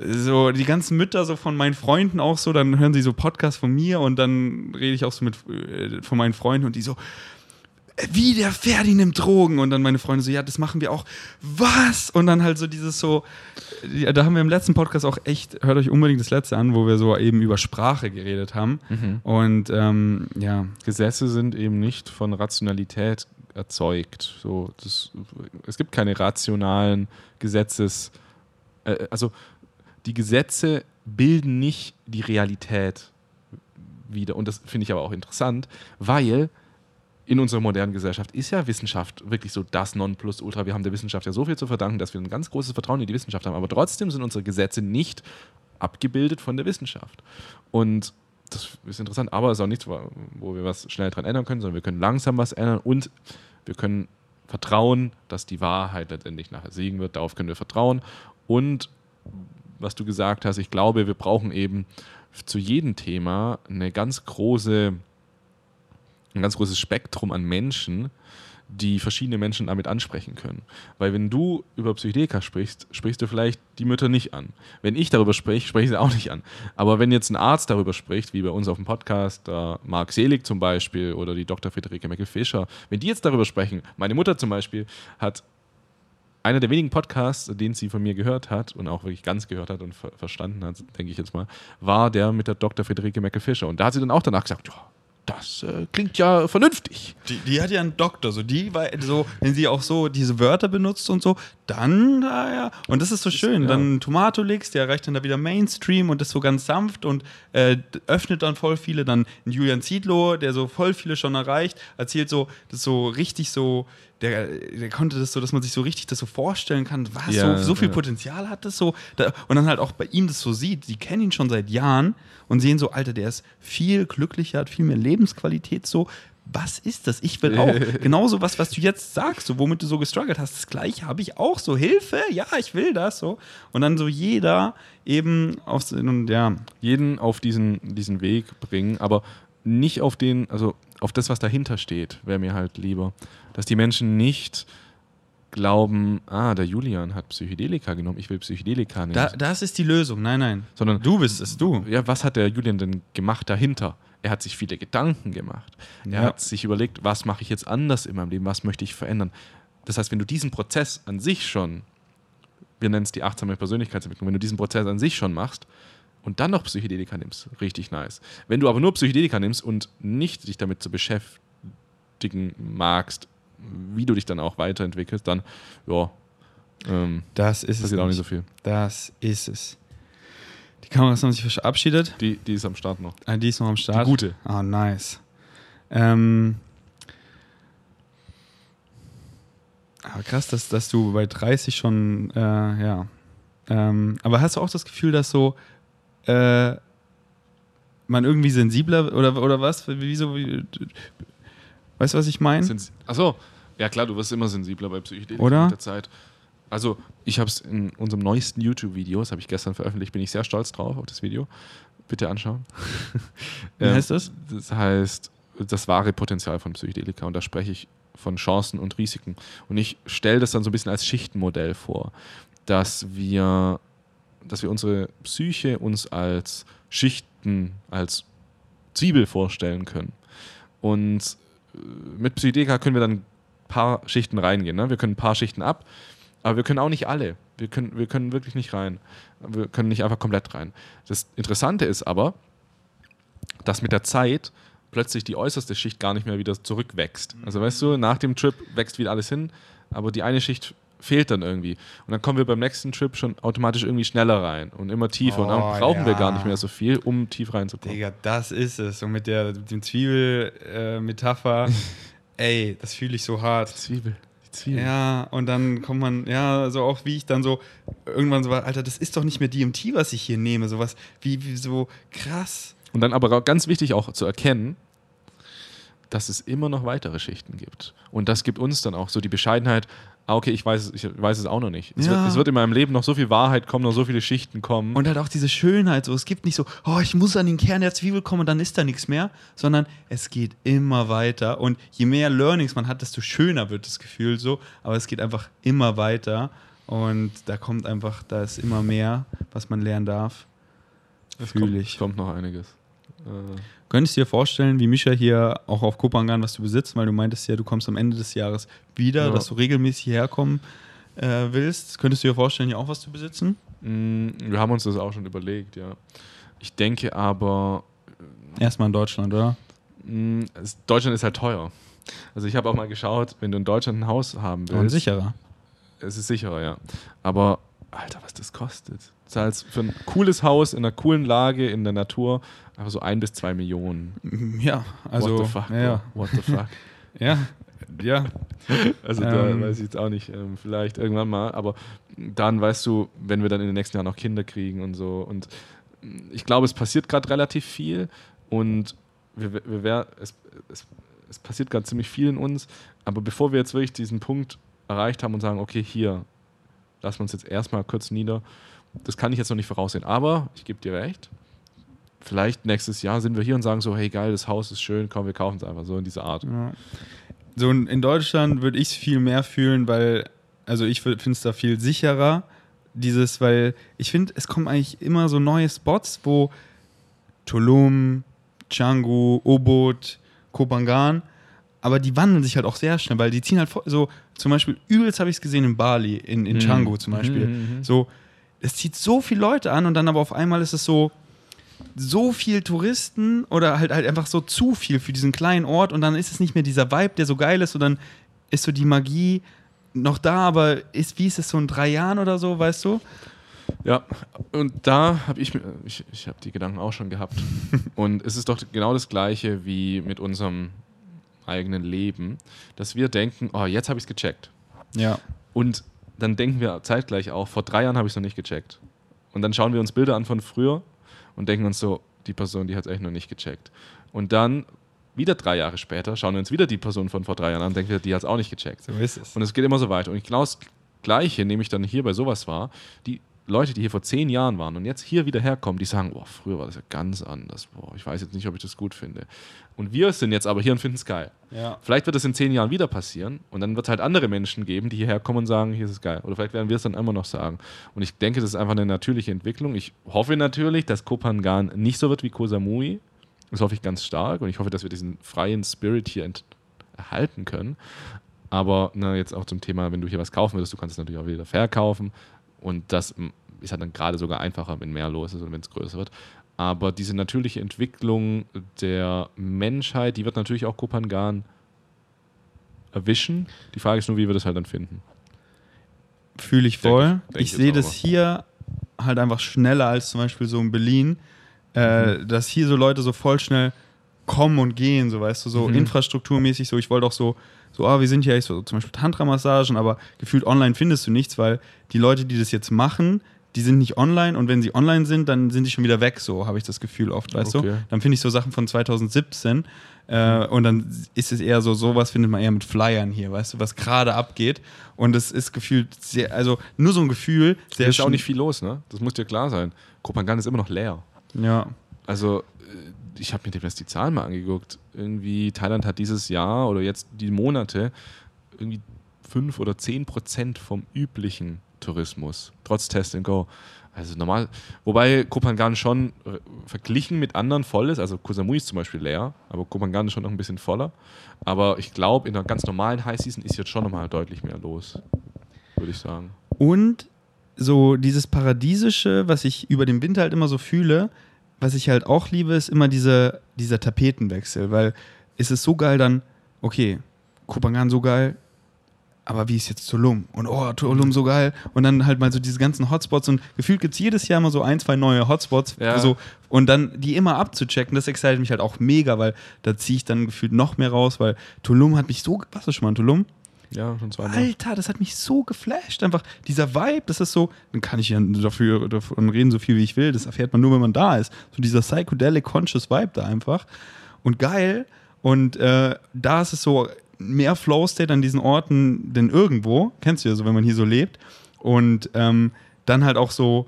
so die ganzen Mütter so von meinen Freunden auch so, dann hören sie so Podcasts von mir und dann rede ich auch so mit äh, von meinen Freunden und die so, wie der Ferdi nimmt Drogen. Und dann meine Freunde so, ja, das machen wir auch. Was? Und dann halt so dieses so, ja, da haben wir im letzten Podcast auch echt, hört euch unbedingt das letzte an, wo wir so eben über Sprache geredet haben. Mhm. Und ähm, ja. Gesetze sind eben nicht von Rationalität erzeugt. So, das, es gibt keine rationalen Gesetzes, äh, also die Gesetze bilden nicht die Realität wieder. Und das finde ich aber auch interessant, weil in unserer modernen Gesellschaft ist ja Wissenschaft wirklich so das Nonplusultra. Wir haben der Wissenschaft ja so viel zu verdanken, dass wir ein ganz großes Vertrauen in die Wissenschaft haben. Aber trotzdem sind unsere Gesetze nicht abgebildet von der Wissenschaft. Und das ist interessant, aber es ist auch nichts, wo wir was schnell dran ändern können, sondern wir können langsam was ändern und wir können vertrauen, dass die Wahrheit letztendlich nachher siegen wird. Darauf können wir vertrauen. Und was du gesagt hast, ich glaube, wir brauchen eben zu jedem Thema eine ganz große ein ganz großes Spektrum an Menschen, die verschiedene Menschen damit ansprechen können. Weil wenn du über Psychedelika sprichst, sprichst du vielleicht die Mütter nicht an. Wenn ich darüber spreche, spreche ich sie auch nicht an. Aber wenn jetzt ein Arzt darüber spricht, wie bei uns auf dem Podcast, der Marc Selig zum Beispiel oder die Dr. Friederike Meckel-Fischer, wenn die jetzt darüber sprechen, meine Mutter zum Beispiel hat einer der wenigen Podcasts, den sie von mir gehört hat und auch wirklich ganz gehört hat und ver verstanden hat, denke ich jetzt mal, war der mit der Dr. Friederike Meckel-Fischer. Und da hat sie dann auch danach gesagt, ja, das äh, klingt ja vernünftig. Die, die, hat ja einen Doktor, so die war so, wenn sie auch so diese Wörter benutzt und so, dann naja. Und das ist so schön. Ja. Dann Tomato legst, der erreicht dann da wieder Mainstream und ist so ganz sanft und äh, öffnet dann voll viele. Dann Julian Ziedlow, der so voll viele schon erreicht, erzählt so, das so richtig so der, der konnte das so, dass man sich so richtig das so vorstellen kann, was ja, so, so viel ja. Potenzial hat das so. Da, und dann halt auch bei ihm das so sieht, die kennen ihn schon seit Jahren und sehen so, Alter, der ist viel glücklicher, hat viel mehr Lebensqualität so. Was ist das? Ich will auch. Genauso was, was du jetzt sagst, so, womit du so gestruggelt hast. Das gleiche habe ich auch. So, Hilfe, ja, ich will das. So. Und dann so jeder eben auf, ja. Jeden auf diesen, diesen Weg bringen, aber nicht auf den, also auf das, was dahinter steht, wäre mir halt lieber. Dass die Menschen nicht glauben, ah, der Julian hat Psychedelika genommen, ich will Psychedelika nehmen. Da, das ist die Lösung, nein, nein. Sondern du bist es, du. Ja, was hat der Julian denn gemacht dahinter? Er hat sich viele Gedanken gemacht. Er hat sich überlegt, was mache ich jetzt anders in meinem Leben, was möchte ich verändern. Das heißt, wenn du diesen Prozess an sich schon, wir nennen es die achtsame Persönlichkeitsentwicklung, wenn du diesen Prozess an sich schon machst, und dann noch Psychedelika nimmst, richtig nice. Wenn du aber nur Psychedelika nimmst und nicht dich damit zu beschäftigen magst, wie du dich dann auch weiterentwickelst, dann, ja, ähm, das ist passiert es auch nicht so viel. Das ist es. Die Kameras haben sich verabschiedet. Die, die ist am Start noch. Ah, die ist noch am Start. Die gute. Ah, nice. Ähm, aber krass, dass, dass du bei 30 schon, äh, ja. Ähm, aber hast du auch das Gefühl, dass so äh, man irgendwie sensibler oder, oder was? Wieso? Wie, weißt du, was ich meine? Achso, ja klar, du wirst immer sensibler bei Psychedelika oder? mit der Zeit. Also, ich habe es in unserem neuesten YouTube-Video, das habe ich gestern veröffentlicht, bin ich sehr stolz drauf auf das Video. Bitte anschauen. Wie heißt das? Das heißt, das wahre Potenzial von Psychedelika. Und da spreche ich von Chancen und Risiken. Und ich stelle das dann so ein bisschen als Schichtenmodell vor, dass wir dass wir unsere Psyche uns als Schichten, als Zwiebel vorstellen können. Und äh, mit Psychedeka können wir dann paar Schichten reingehen. Ne? Wir können ein paar Schichten ab, aber wir können auch nicht alle. Wir können, wir können wirklich nicht rein. Wir können nicht einfach komplett rein. Das Interessante ist aber, dass mit der Zeit plötzlich die äußerste Schicht gar nicht mehr wieder zurückwächst. Also weißt du, nach dem Trip wächst wieder alles hin, aber die eine Schicht fehlt dann irgendwie. Und dann kommen wir beim nächsten Trip schon automatisch irgendwie schneller rein und immer tiefer. Oh, und dann oh, brauchen ja. wir gar nicht mehr so viel, um tief reinzukommen. Digga, das ist es. Und mit der dem Zwiebel-Metapher, äh, ey, das fühle ich so hart. Die Zwiebel. Die Zwiebel. Ja, und dann kommt man, ja, so auch wie ich dann so irgendwann so war, Alter, das ist doch nicht mehr DMT, was ich hier nehme. Sowas wie, wie so krass. Und dann aber ganz wichtig auch zu erkennen, dass es immer noch weitere Schichten gibt. Und das gibt uns dann auch so die Bescheidenheit, ah, okay, ich weiß, ich weiß es auch noch nicht. Es, ja. wird, es, wird, in meinem Leben noch so viel Wahrheit kommen, noch so viele Schichten kommen. Und halt auch diese Schönheit, so es gibt nicht so, oh, ich muss an den Kern der Zwiebel kommen und dann ist da nichts mehr, sondern es geht immer weiter. Und je mehr Learnings man hat, desto schöner wird das Gefühl so, aber es geht einfach immer weiter. Und da kommt einfach, da ist immer mehr, was man lernen darf. Es kommt noch einiges. Äh. Könntest du dir vorstellen, wie Mischa hier auch auf Kopangan, was du besitzt, weil du meintest ja, du kommst am Ende des Jahres wieder, ja. dass du regelmäßig herkommen äh, willst. Könntest du dir vorstellen, hier auch was zu besitzen? Mm, wir haben uns das auch schon überlegt, ja. Ich denke aber. Äh, Erstmal in Deutschland, oder? Mm, Deutschland ist halt teuer. Also ich habe auch mal geschaut, wenn du in Deutschland ein Haus haben willst. Und sicherer. Es ist sicherer, ja. Aber, Alter, was das kostet. Du zahlst für ein cooles Haus in einer coolen Lage in der Natur aber so ein bis zwei Millionen. Ja, also. What the fuck? Ja. What the fuck? ja, ja. Also da ähm. weiß ich jetzt auch nicht, ähm, vielleicht irgendwann mal, aber dann weißt du, wenn wir dann in den nächsten Jahren noch Kinder kriegen und so. Und ich glaube, es passiert gerade relativ viel und wir, wir, wir, es, es, es passiert gerade ziemlich viel in uns. Aber bevor wir jetzt wirklich diesen Punkt erreicht haben und sagen, okay, hier, lassen wir uns jetzt erstmal kurz nieder, das kann ich jetzt noch nicht voraussehen. Aber ich gebe dir recht, vielleicht nächstes Jahr sind wir hier und sagen so, hey geil, das Haus ist schön, komm, wir kaufen es einfach so in dieser Art. Ja. So in Deutschland würde ich es viel mehr fühlen, weil, also ich finde es da viel sicherer, dieses, weil ich finde, es kommen eigentlich immer so neue Spots, wo Tulum, Canggu, Obot, Kopangan, aber die wandeln sich halt auch sehr schnell, weil die ziehen halt so, zum Beispiel übelst habe ich es gesehen in Bali, in, in mhm. Canggu zum Beispiel. Mhm, mhm, so, es zieht so viele Leute an und dann aber auf einmal ist es so, so viel Touristen oder halt, halt einfach so zu viel für diesen kleinen Ort und dann ist es nicht mehr dieser Vibe, der so geil ist und dann ist so die Magie noch da, aber ist, wie ist es so in drei Jahren oder so, weißt du? Ja, und da habe ich, ich, ich habe die Gedanken auch schon gehabt. und es ist doch genau das Gleiche wie mit unserem eigenen Leben, dass wir denken, oh, jetzt habe ich es gecheckt. Ja. Und dann denken wir zeitgleich auch, vor drei Jahren habe ich es noch nicht gecheckt. Und dann schauen wir uns Bilder an von früher und denken uns so, die Person, die hat es echt noch nicht gecheckt. Und dann wieder drei Jahre später schauen wir uns wieder die Person von vor drei Jahren an und denken, die hat es auch nicht gecheckt. So ist es. Und es geht immer so weiter. Und genau das Gleiche nehme ich dann hier bei sowas wahr. Die Leute, die hier vor zehn Jahren waren und jetzt hier wieder herkommen, die sagen, boah, früher war das ja ganz anders. Boah, ich weiß jetzt nicht, ob ich das gut finde. Und wir sind jetzt aber hier und finden es geil. Ja. Vielleicht wird das in zehn Jahren wieder passieren und dann wird es halt andere Menschen geben, die hierher kommen und sagen, hier ist es geil. Oder vielleicht werden wir es dann immer noch sagen. Und ich denke, das ist einfach eine natürliche Entwicklung. Ich hoffe natürlich, dass Kopangan nicht so wird wie Koh Samui. Das hoffe ich ganz stark und ich hoffe, dass wir diesen freien Spirit hier erhalten können. Aber na, jetzt auch zum Thema, wenn du hier was kaufen würdest, du kannst es natürlich auch wieder verkaufen. Und das ist halt dann gerade sogar einfacher, wenn mehr los ist und wenn es größer wird. Aber diese natürliche Entwicklung der Menschheit, die wird natürlich auch Kopangan erwischen. Die Frage ist nur, wie wir das halt dann finden. Fühle ich voll. Denke, denke ich sehe das hier halt einfach schneller als zum Beispiel so in Berlin, äh, mhm. dass hier so Leute so voll schnell kommen und gehen, so weißt du, so mhm. infrastrukturmäßig so. Ich wollte auch so so, ah, wir sind hier so zum Beispiel Tantra-Massagen, aber gefühlt online findest du nichts, weil die Leute, die das jetzt machen, die sind nicht online und wenn sie online sind, dann sind die schon wieder weg, so habe ich das Gefühl oft, weißt okay. du? Dann finde ich so Sachen von 2017 äh, und dann ist es eher so, sowas findet man eher mit Flyern hier, weißt du, was gerade abgeht und es ist gefühlt sehr, also nur so ein Gefühl. Da ist auch nicht viel los, ne? Das muss dir klar sein. Kopangan ist immer noch leer. Ja. Also ich habe mir jetzt die Zahlen mal angeguckt. Irgendwie Thailand hat dieses Jahr oder jetzt die Monate irgendwie fünf oder zehn Prozent vom üblichen Tourismus, trotz Test and Go. Also normal, wobei Kopangan schon äh, verglichen mit anderen voll ist. Also Koh Samui ist zum Beispiel leer, aber Kopangan ist schon noch ein bisschen voller. Aber ich glaube, in einer ganz normalen High Season ist jetzt schon nochmal deutlich mehr los, würde ich sagen. Und so dieses Paradiesische, was ich über den Winter halt immer so fühle, was ich halt auch liebe, ist immer diese, dieser Tapetenwechsel, weil es ist so geil dann, okay, Kopangan so geil, aber wie ist jetzt Tulum? Und oh, Tulum so geil. Und dann halt mal so diese ganzen Hotspots und gefühlt gibt es jedes Jahr immer so ein, zwei neue Hotspots. Ja. So, und dann die immer abzuchecken, das excited mich halt auch mega, weil da ziehe ich dann gefühlt noch mehr raus, weil Tulum hat mich so, was ist schon mal in Tulum? Ja, schon zweimal. Alter, das hat mich so geflasht. Einfach dieser Vibe, das ist so, dann kann ich ja dafür, davon reden, so viel wie ich will. Das erfährt man nur, wenn man da ist. So dieser psychedelic conscious Vibe da einfach. Und geil. Und äh, da ist es so, mehr Flow State an diesen Orten denn irgendwo. Kennst du ja so, wenn man hier so lebt. Und ähm, dann halt auch so,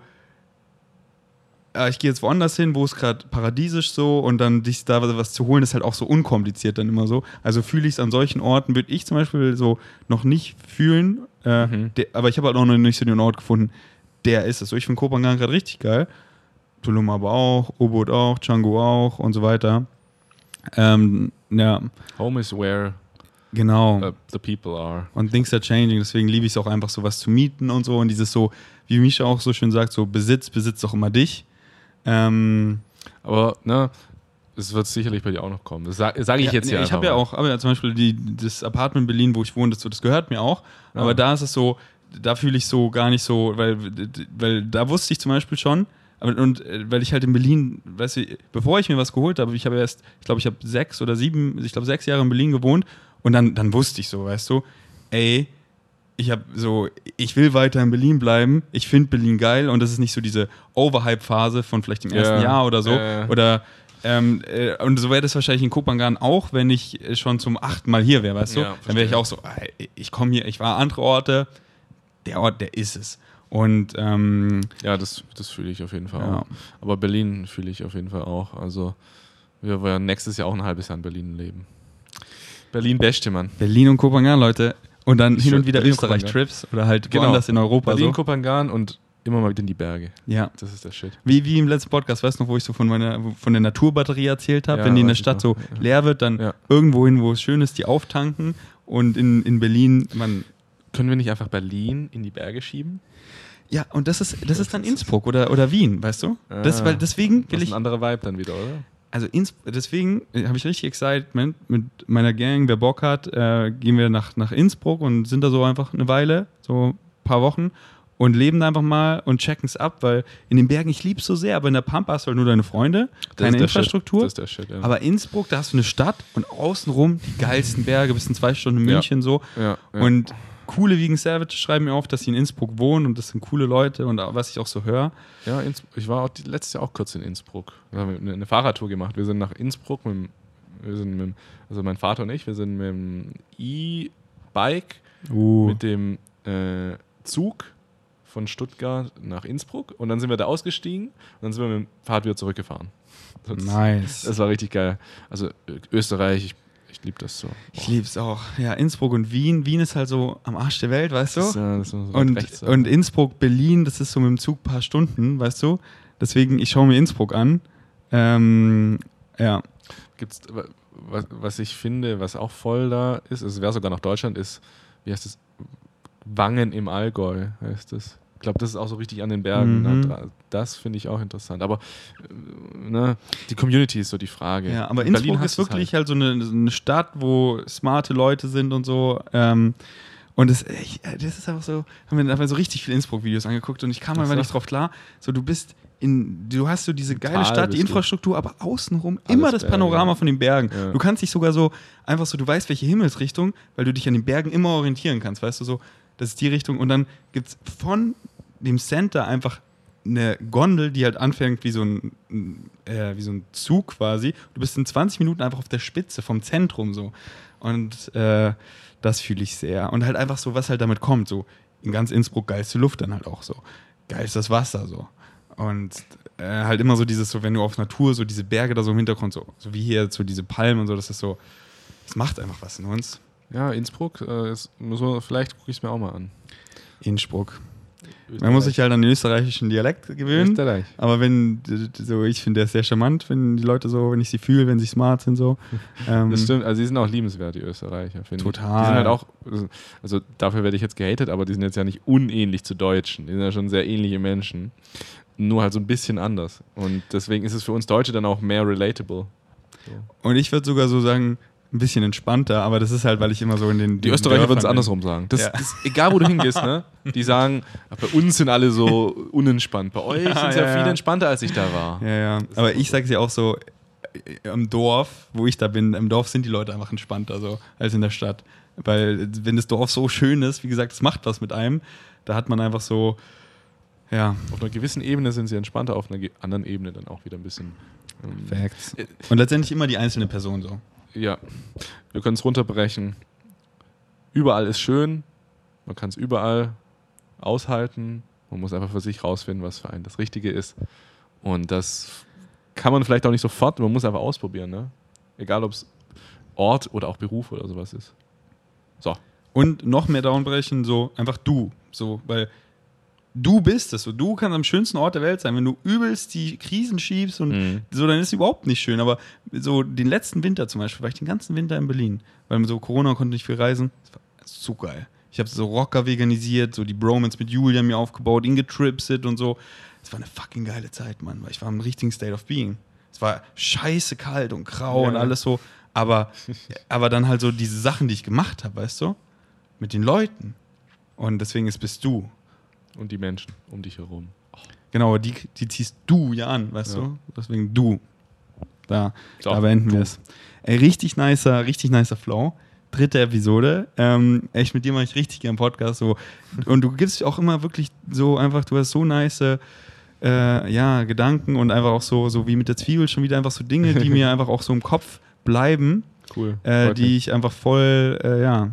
äh, ich gehe jetzt woanders hin, wo es gerade paradiesisch so und dann dich da was zu holen, ist halt auch so unkompliziert dann immer so. Also fühle ich es an solchen Orten, würde ich zum Beispiel so noch nicht fühlen. Äh, mhm. der, aber ich habe halt auch noch nicht so den Ort gefunden, der ist es so. Ich finde Kopangan gerade richtig geil. Tulum aber auch, Ubud auch, Canggu auch und so weiter. Ähm, ja. Home is where Genau. Uh, the people are. Und things are changing, deswegen liebe ich es auch einfach, sowas zu mieten und so. Und dieses so, wie Misha auch so schön sagt, so Besitz besitzt doch immer dich. Ähm, aber, ne, es wird sicherlich bei dir auch noch kommen. Das sage sag ich jetzt ja. Ich habe ja auch, aber ja, zum Beispiel die, das Apartment in Berlin, wo ich wohne, das, das gehört mir auch. Ja. Aber da ist es so, da fühle ich so gar nicht so, weil, weil da wusste ich zum Beispiel schon, aber, und äh, weil ich halt in Berlin, weißt du, bevor ich mir was geholt habe, ich habe erst, ich glaube, ich habe sechs oder sieben, ich glaube, sechs Jahre in Berlin gewohnt und dann, dann wusste ich so, weißt du, ey, ich habe so, ich will weiter in Berlin bleiben. Ich finde Berlin geil und das ist nicht so diese Overhype-Phase von vielleicht dem ersten ja. Jahr oder so. Äh. Oder ähm, äh, und so wäre das wahrscheinlich in Kopangan auch, wenn ich schon zum achten Mal hier wäre, weißt du? Ja, dann wäre ich auch so, ich komme hier, ich war andere Orte, der Ort, der ist es. Und ähm, ja, das, das fühle ich auf jeden Fall ja. auch. Aber Berlin fühle ich auf jeden Fall auch. Also wir werden nächstes Jahr auch ein halbes Jahr in Berlin leben. Berlin beste, Mann. Berlin und Kopangan, Leute. Und dann hin und wieder Österreich-Trips oder halt genau. woanders in Europa. Berlin, so. Kopangan und immer mal wieder in die Berge. Ja. Das ist der Shit. Wie, wie im letzten Podcast, weißt du noch, wo ich so von meiner von der Naturbatterie erzählt habe? Ja, Wenn die in der Stadt so leer wird, dann ja. irgendwo hin, wo es schön ist, die auftanken. Und in, in Berlin, man. Können wir nicht einfach Berlin in die Berge schieben? Ja, und das ist, das ist dann Innsbruck oder, oder Wien, weißt du? Ah, das, weil deswegen will das ist ein anderer Vibe dann wieder, oder? Also ins, deswegen habe ich richtig Excitement mit meiner Gang. Wer Bock hat, äh, gehen wir nach, nach Innsbruck und sind da so einfach eine Weile, so ein paar Wochen und leben da einfach mal und checken es ab, weil in den Bergen, ich liebe es so sehr, aber in der Pampa hast du halt nur deine Freunde, keine Infrastruktur. Shit, ja. Aber Innsbruck, da hast du eine Stadt und außenrum die geilsten Berge, bis in zwei Stunden in München ja. so. Ja. Und coole Vegan Savage schreiben mir auf, dass sie in Innsbruck wohnen und das sind coole Leute und was ich auch so höre. Ja, ich war auch die, letztes Jahr auch kurz in Innsbruck. Wir haben eine, eine Fahrradtour gemacht. Wir sind nach Innsbruck mit, wir sind mit, also mein Vater und ich, wir sind mit dem E-Bike, uh. mit dem äh, Zug von Stuttgart nach Innsbruck und dann sind wir da ausgestiegen und dann sind wir mit dem Fahrrad wieder zurückgefahren. Das, nice. Das war richtig geil. Also Österreich, ich ich liebe das so. Boah. Ich liebe es auch. Ja, Innsbruck und Wien. Wien ist halt so am Arsch der Welt, weißt du? Das, ja, das so und, rechts, ja. und Innsbruck, Berlin, das ist so mit dem Zug ein paar Stunden, weißt du? Deswegen, ich schaue mir Innsbruck an. Ähm, ja. Gibt's, was, was ich finde, was auch voll da ist, es wäre sogar nach Deutschland, ist, wie heißt das? Wangen im Allgäu heißt das. Ich glaube, das ist auch so richtig an den Bergen. Mhm. Das finde ich auch interessant. Aber äh, ne, die Community ist so die Frage. Ja, aber In Innsbruck ist wirklich halt. halt, so eine, eine, Stadt, wo smarte Leute sind und so. Ähm, und das, ich, das ist einfach so, haben wir einfach so richtig viele Innsbruck-Videos angeguckt und ich kam einfach nicht drauf klar. So, du bist in, du hast so diese geile Total Stadt, die Infrastruktur, du. aber außenrum Alles immer das Panorama Berge. von den Bergen. Ja. Du kannst dich sogar so, einfach so, du weißt, welche Himmelsrichtung, weil du dich an den Bergen immer orientieren kannst, weißt du so das ist die Richtung. Und dann gibt es von dem Center einfach eine Gondel, die halt anfängt wie so ein, äh, wie so ein Zug quasi. Du bist in 20 Minuten einfach auf der Spitze vom Zentrum so. Und äh, das fühle ich sehr. Und halt einfach so, was halt damit kommt. So in ganz Innsbruck geilste Luft dann halt auch so. Geil ist das Wasser so. Und äh, halt immer so dieses, so wenn du auf Natur, so diese Berge da so im Hintergrund, so, so wie hier, so diese Palmen und so, das ist so, das macht einfach was in uns. Ja, Innsbruck, äh, ist, man, vielleicht gucke ich es mir auch mal an. Innsbruck. Man muss sich halt an den österreichischen Dialekt gewöhnen. Österreich. Aber wenn, so, ich finde, der ist sehr charmant, wenn die Leute so, wenn ich sie fühle, wenn sie smart sind, so. Ähm, das stimmt, also die sind auch liebenswert, die Österreicher, finde ich. Total. Die sind halt auch, also dafür werde ich jetzt gehatet, aber die sind jetzt ja nicht unähnlich zu Deutschen. Die sind ja schon sehr ähnliche Menschen. Nur halt so ein bisschen anders. Und deswegen ist es für uns Deutsche dann auch mehr relatable. So. Und ich würde sogar so sagen, ein bisschen entspannter, aber das ist halt, weil ich immer so in den. Die Österreicher würden es andersrum sagen. Das, ja. das, egal, wo du hingehst, ne? Die sagen, bei uns sind alle so unentspannt. Bei euch ja, sind es ja, ja, viel entspannter, als ich da war. Ja, ja. Aber ich sage es ja auch so, im Dorf, wo ich da bin, im Dorf sind die Leute einfach entspannter so, als in der Stadt. Weil, wenn das Dorf so schön ist, wie gesagt, es macht was mit einem, da hat man einfach so. Ja. Auf einer gewissen Ebene sind sie entspannter, auf einer anderen Ebene dann auch wieder ein bisschen. Ähm, Facts. Und letztendlich immer die einzelne Person so ja, wir können es runterbrechen. Überall ist schön, man kann es überall aushalten. Man muss einfach für sich rausfinden, was für einen das Richtige ist. Und das kann man vielleicht auch nicht sofort, man muss einfach ausprobieren. Ne? Egal, ob es Ort oder auch Beruf oder sowas ist. So. Und noch mehr downbrechen, so einfach du. So, weil du bist es. So, du kannst am schönsten Ort der Welt sein. Wenn du übelst die Krisen schiebst und mhm. so, dann ist es überhaupt nicht schön. Aber so den letzten Winter zum Beispiel, war ich den ganzen Winter in Berlin, weil so Corona konnte nicht viel reisen. Das war so geil. Ich habe so Rocker veganisiert, so die Bromance mit Julia mir aufgebaut, ihn getripset und so. Es war eine fucking geile Zeit, Mann, weil ich war im richtigen State of Being. Es war scheiße kalt und grau ja, und alles so. Aber, aber dann halt so diese Sachen, die ich gemacht habe, weißt du? Mit den Leuten. Und deswegen ist bist du. Und die Menschen um dich herum. Oh. Genau, die, die ziehst du ja an, weißt ja. du? Deswegen du. Da, so, da beenden wir es. Ey, richtig nicer, richtig nicer Flow. Dritte Episode. Ähm, echt, mit dir mache ich richtig gern Podcast. So. Und du gibst auch immer wirklich so einfach, du hast so nice äh, ja, Gedanken und einfach auch so, so wie mit der Zwiebel schon wieder einfach so Dinge, die mir einfach auch so im Kopf bleiben. Cool. Äh, die ich einfach voll, äh, ja,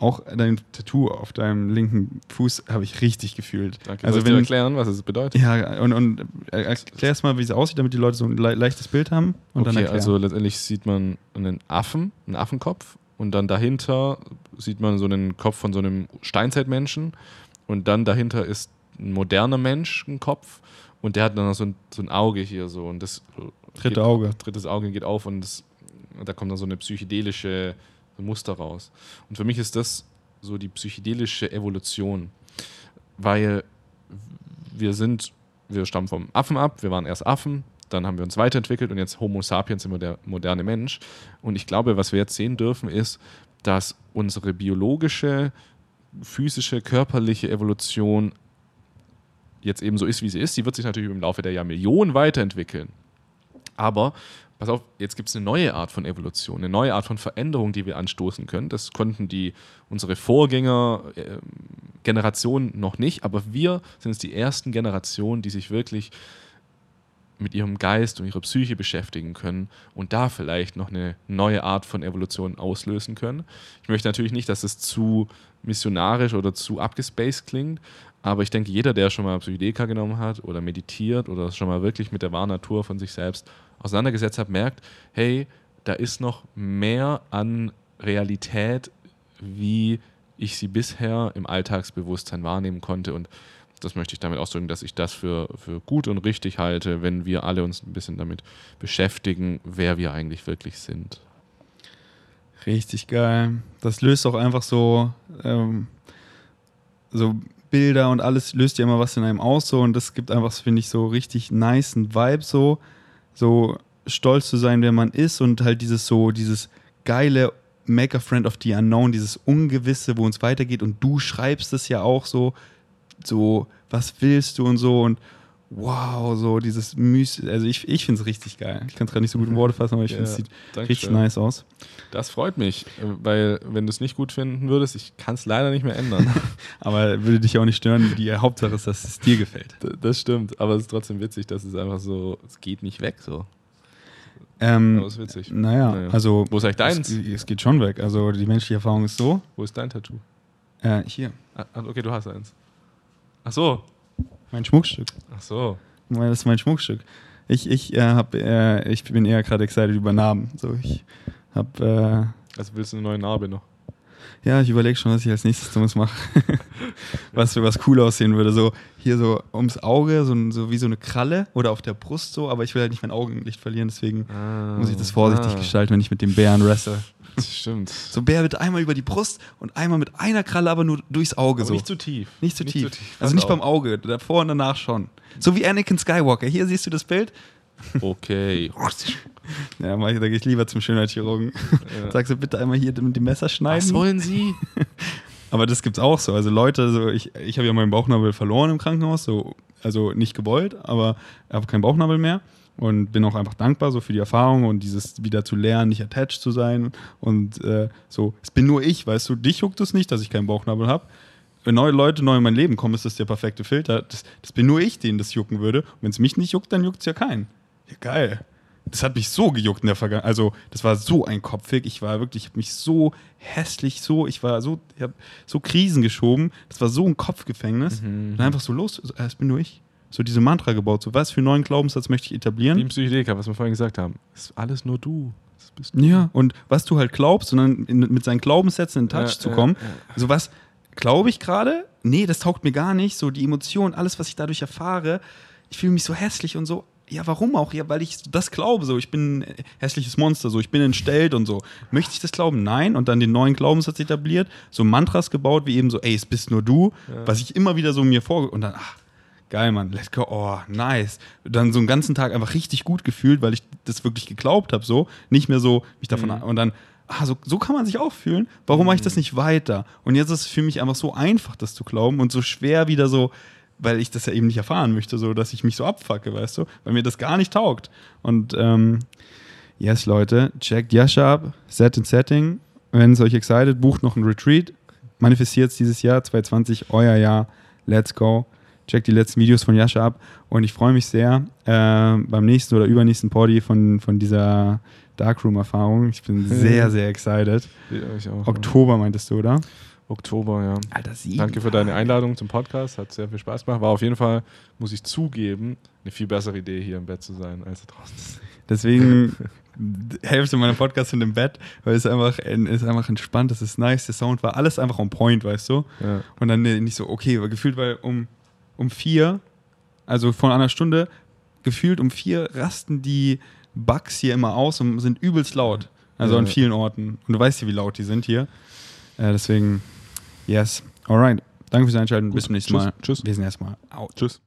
auch dein Tattoo auf deinem linken Fuß habe ich richtig gefühlt. Danke. Also wenn, du erklären, was es bedeutet? Ja, und, und erklär es mal, wie es aussieht, damit die Leute so ein le leichtes Bild haben. Und okay, dann also letztendlich sieht man einen Affen, einen Affenkopf und dann dahinter sieht man so einen Kopf von so einem Steinzeitmenschen und dann dahinter ist ein moderner Mensch, ein Kopf und der hat dann noch so ein, so ein Auge hier so und das dritte geht, Auge. Drittes Auge geht auf und das, da kommt dann so eine psychedelische Muster raus. Und für mich ist das so die psychedelische Evolution, weil wir sind, wir stammen vom Affen ab, wir waren erst Affen, dann haben wir uns weiterentwickelt und jetzt Homo sapiens sind wir der moderne Mensch. Und ich glaube, was wir jetzt sehen dürfen, ist, dass unsere biologische, physische, körperliche Evolution jetzt eben so ist, wie sie ist. Sie wird sich natürlich im Laufe der Jahrmillionen weiterentwickeln. Aber pass auf, jetzt gibt es eine neue Art von Evolution, eine neue Art von Veränderung, die wir anstoßen können. Das konnten die unsere Vorgänger äh, Generationen noch nicht, aber wir sind jetzt die ersten Generationen, die sich wirklich mit ihrem Geist und ihrer Psyche beschäftigen können und da vielleicht noch eine neue Art von Evolution auslösen können. Ich möchte natürlich nicht, dass es zu missionarisch oder zu abgespaced klingt, aber ich denke, jeder, der schon mal Psychedelika genommen hat oder meditiert oder schon mal wirklich mit der wahren Natur von sich selbst auseinandergesetzt habe, merkt, hey, da ist noch mehr an Realität, wie ich sie bisher im Alltagsbewusstsein wahrnehmen konnte. Und das möchte ich damit ausdrücken, dass ich das für, für gut und richtig halte, wenn wir alle uns ein bisschen damit beschäftigen, wer wir eigentlich wirklich sind. Richtig geil. Das löst auch einfach so, ähm, so Bilder und alles löst ja immer was in einem aus so. Und das gibt einfach, finde ich, so richtig nice Vibe so. So stolz zu sein, wer man ist und halt dieses so, dieses geile Make a Friend of the Unknown, dieses Ungewisse, wo uns weitergeht. Und du schreibst es ja auch so, so, was willst du und so. Und wow, so dieses Müs, also ich, ich finde es richtig geil. Ich kann es gerade nicht so gut in Worte fassen, aber ich finde es sieht richtig schön. nice aus. Das freut mich, weil wenn du es nicht gut finden würdest, ich kann es leider nicht mehr ändern. aber würde dich auch nicht stören. Die Hauptsache ist, dass es dir gefällt. Das stimmt, aber es ist trotzdem witzig, dass es einfach so, es geht nicht weg so. Ähm, aber ist witzig. Naja, naja, also. Wo ist eigentlich deins? Es, es, geht schon weg. Also die menschliche Erfahrung ist so. Wo ist dein Tattoo? Äh, hier. Ah, okay, du hast eins. Ach so, mein Schmuckstück. Ach so. Das ist mein Schmuckstück. Ich, ich, äh, hab, äh, ich bin eher gerade excited über Narben. So, ich hab, äh, also willst du eine neue Narbe noch? Ja, ich überlege schon, was ich als nächstes Dummes mache. was für was cool aussehen würde. So hier so ums Auge, so, so wie so eine Kralle oder auf der Brust so, aber ich will halt nicht mein Augenlicht verlieren, deswegen ah, muss ich das vorsichtig ah. gestalten, wenn ich mit dem Bären wrestle. Das stimmt. So Bär wird einmal über die Brust und einmal mit einer Kralle, aber nur durchs Auge. so. Nicht zu tief. Nicht zu tief. Nicht tief. Also nicht beim Auge, davor und danach schon. So wie Anakin Skywalker. Hier siehst du das Bild. Okay. ja, da gehe ich lieber zum Schönheitschirurgen. Ja. Sagst du bitte einmal hier mit dem Messer schneiden? Was wollen Sie? Aber das gibt's auch so. Also Leute, so ich, ich habe ja meinen Bauchnabel verloren im Krankenhaus, so, also nicht gewollt, aber ich habe keinen Bauchnabel mehr und bin auch einfach dankbar so für die Erfahrung und dieses wieder zu lernen, nicht attached zu sein und äh, so. Es bin nur ich, weißt du, dich juckt es nicht, dass ich keinen Bauchnabel habe. Wenn neue Leute neu in mein Leben kommen, ist das der perfekte Filter. Das, das bin nur ich, denen das jucken würde. Und wenn es mich nicht juckt, dann juckt es ja keinen. Ja, geil. Das hat mich so gejuckt in der Vergangenheit. Also, das war so ein Kopfweg. Ich war wirklich, ich habe mich so hässlich, so, ich war so, ich habe so Krisen geschoben. Das war so ein Kopfgefängnis. Mhm. Und einfach so los, so, das bin nur ich so diese Mantra gebaut. So, was für einen neuen Glaubenssatz möchte ich etablieren? Wie im Psychedeker, was wir vorhin gesagt haben. Das ist alles nur du. du. Ja, und was du halt glaubst, sondern mit seinen Glaubenssätzen in Touch ja, zu kommen. Ja, ja. So was glaube ich gerade? Nee, das taugt mir gar nicht. So die Emotionen, alles, was ich dadurch erfahre. Ich fühle mich so hässlich und so. Ja, warum auch? Ja, weil ich das glaube. So, ich bin ein hässliches Monster. So, ich bin entstellt und so. Möchte ich das glauben? Nein. Und dann den neuen Glaubenssatz etabliert. So Mantras gebaut, wie eben so, ey, es bist nur du. Was ich immer wieder so mir vor. Und dann, ach, geil, Mann, let's go, oh, nice. Dann so einen ganzen Tag einfach richtig gut gefühlt, weil ich das wirklich geglaubt habe, so. Nicht mehr so, mich davon, mhm. und dann, ah, so, so kann man sich auch fühlen. Warum mhm. mache ich das nicht weiter? Und jetzt ist es für mich einfach so einfach, das zu glauben und so schwer wieder so, weil ich das ja eben nicht erfahren möchte, so, dass ich mich so abfacke, weißt du, weil mir das gar nicht taugt. Und, ähm, yes, Leute, checkt Yasha ab, Set and Setting. Wenn es euch excited, bucht noch ein Retreat. Manifestiert dieses Jahr 2020, euer Jahr. Let's go. Check die letzten Videos von Jascha ab und ich freue mich sehr äh, beim nächsten oder übernächsten Party von, von dieser Darkroom-Erfahrung. Ich bin sehr, sehr excited. Ja, ich auch, Oktober meintest du, oder? Oktober, ja. Alter, sieben Danke für deine Einladung zum Podcast. Hat sehr viel Spaß gemacht. War auf jeden Fall, muss ich zugeben, eine viel bessere Idee, hier im Bett zu sein, als draußen. Deswegen Hälfte meiner Podcasts sind im Bett, weil es einfach, ist einfach entspannt, das ist nice, der Sound war alles einfach on point, weißt du? Ja. Und dann nicht so, okay, gefühlt, weil um um vier, also von einer Stunde, gefühlt um vier rasten die Bugs hier immer aus und sind übelst laut. Also ja. an vielen Orten. Und du weißt ja, wie laut die sind hier. Äh, deswegen, yes. Alright. Danke fürs Einschalten. Bis zum nächsten Mal. Tschüss. Wir sind erstmal out. Tschüss.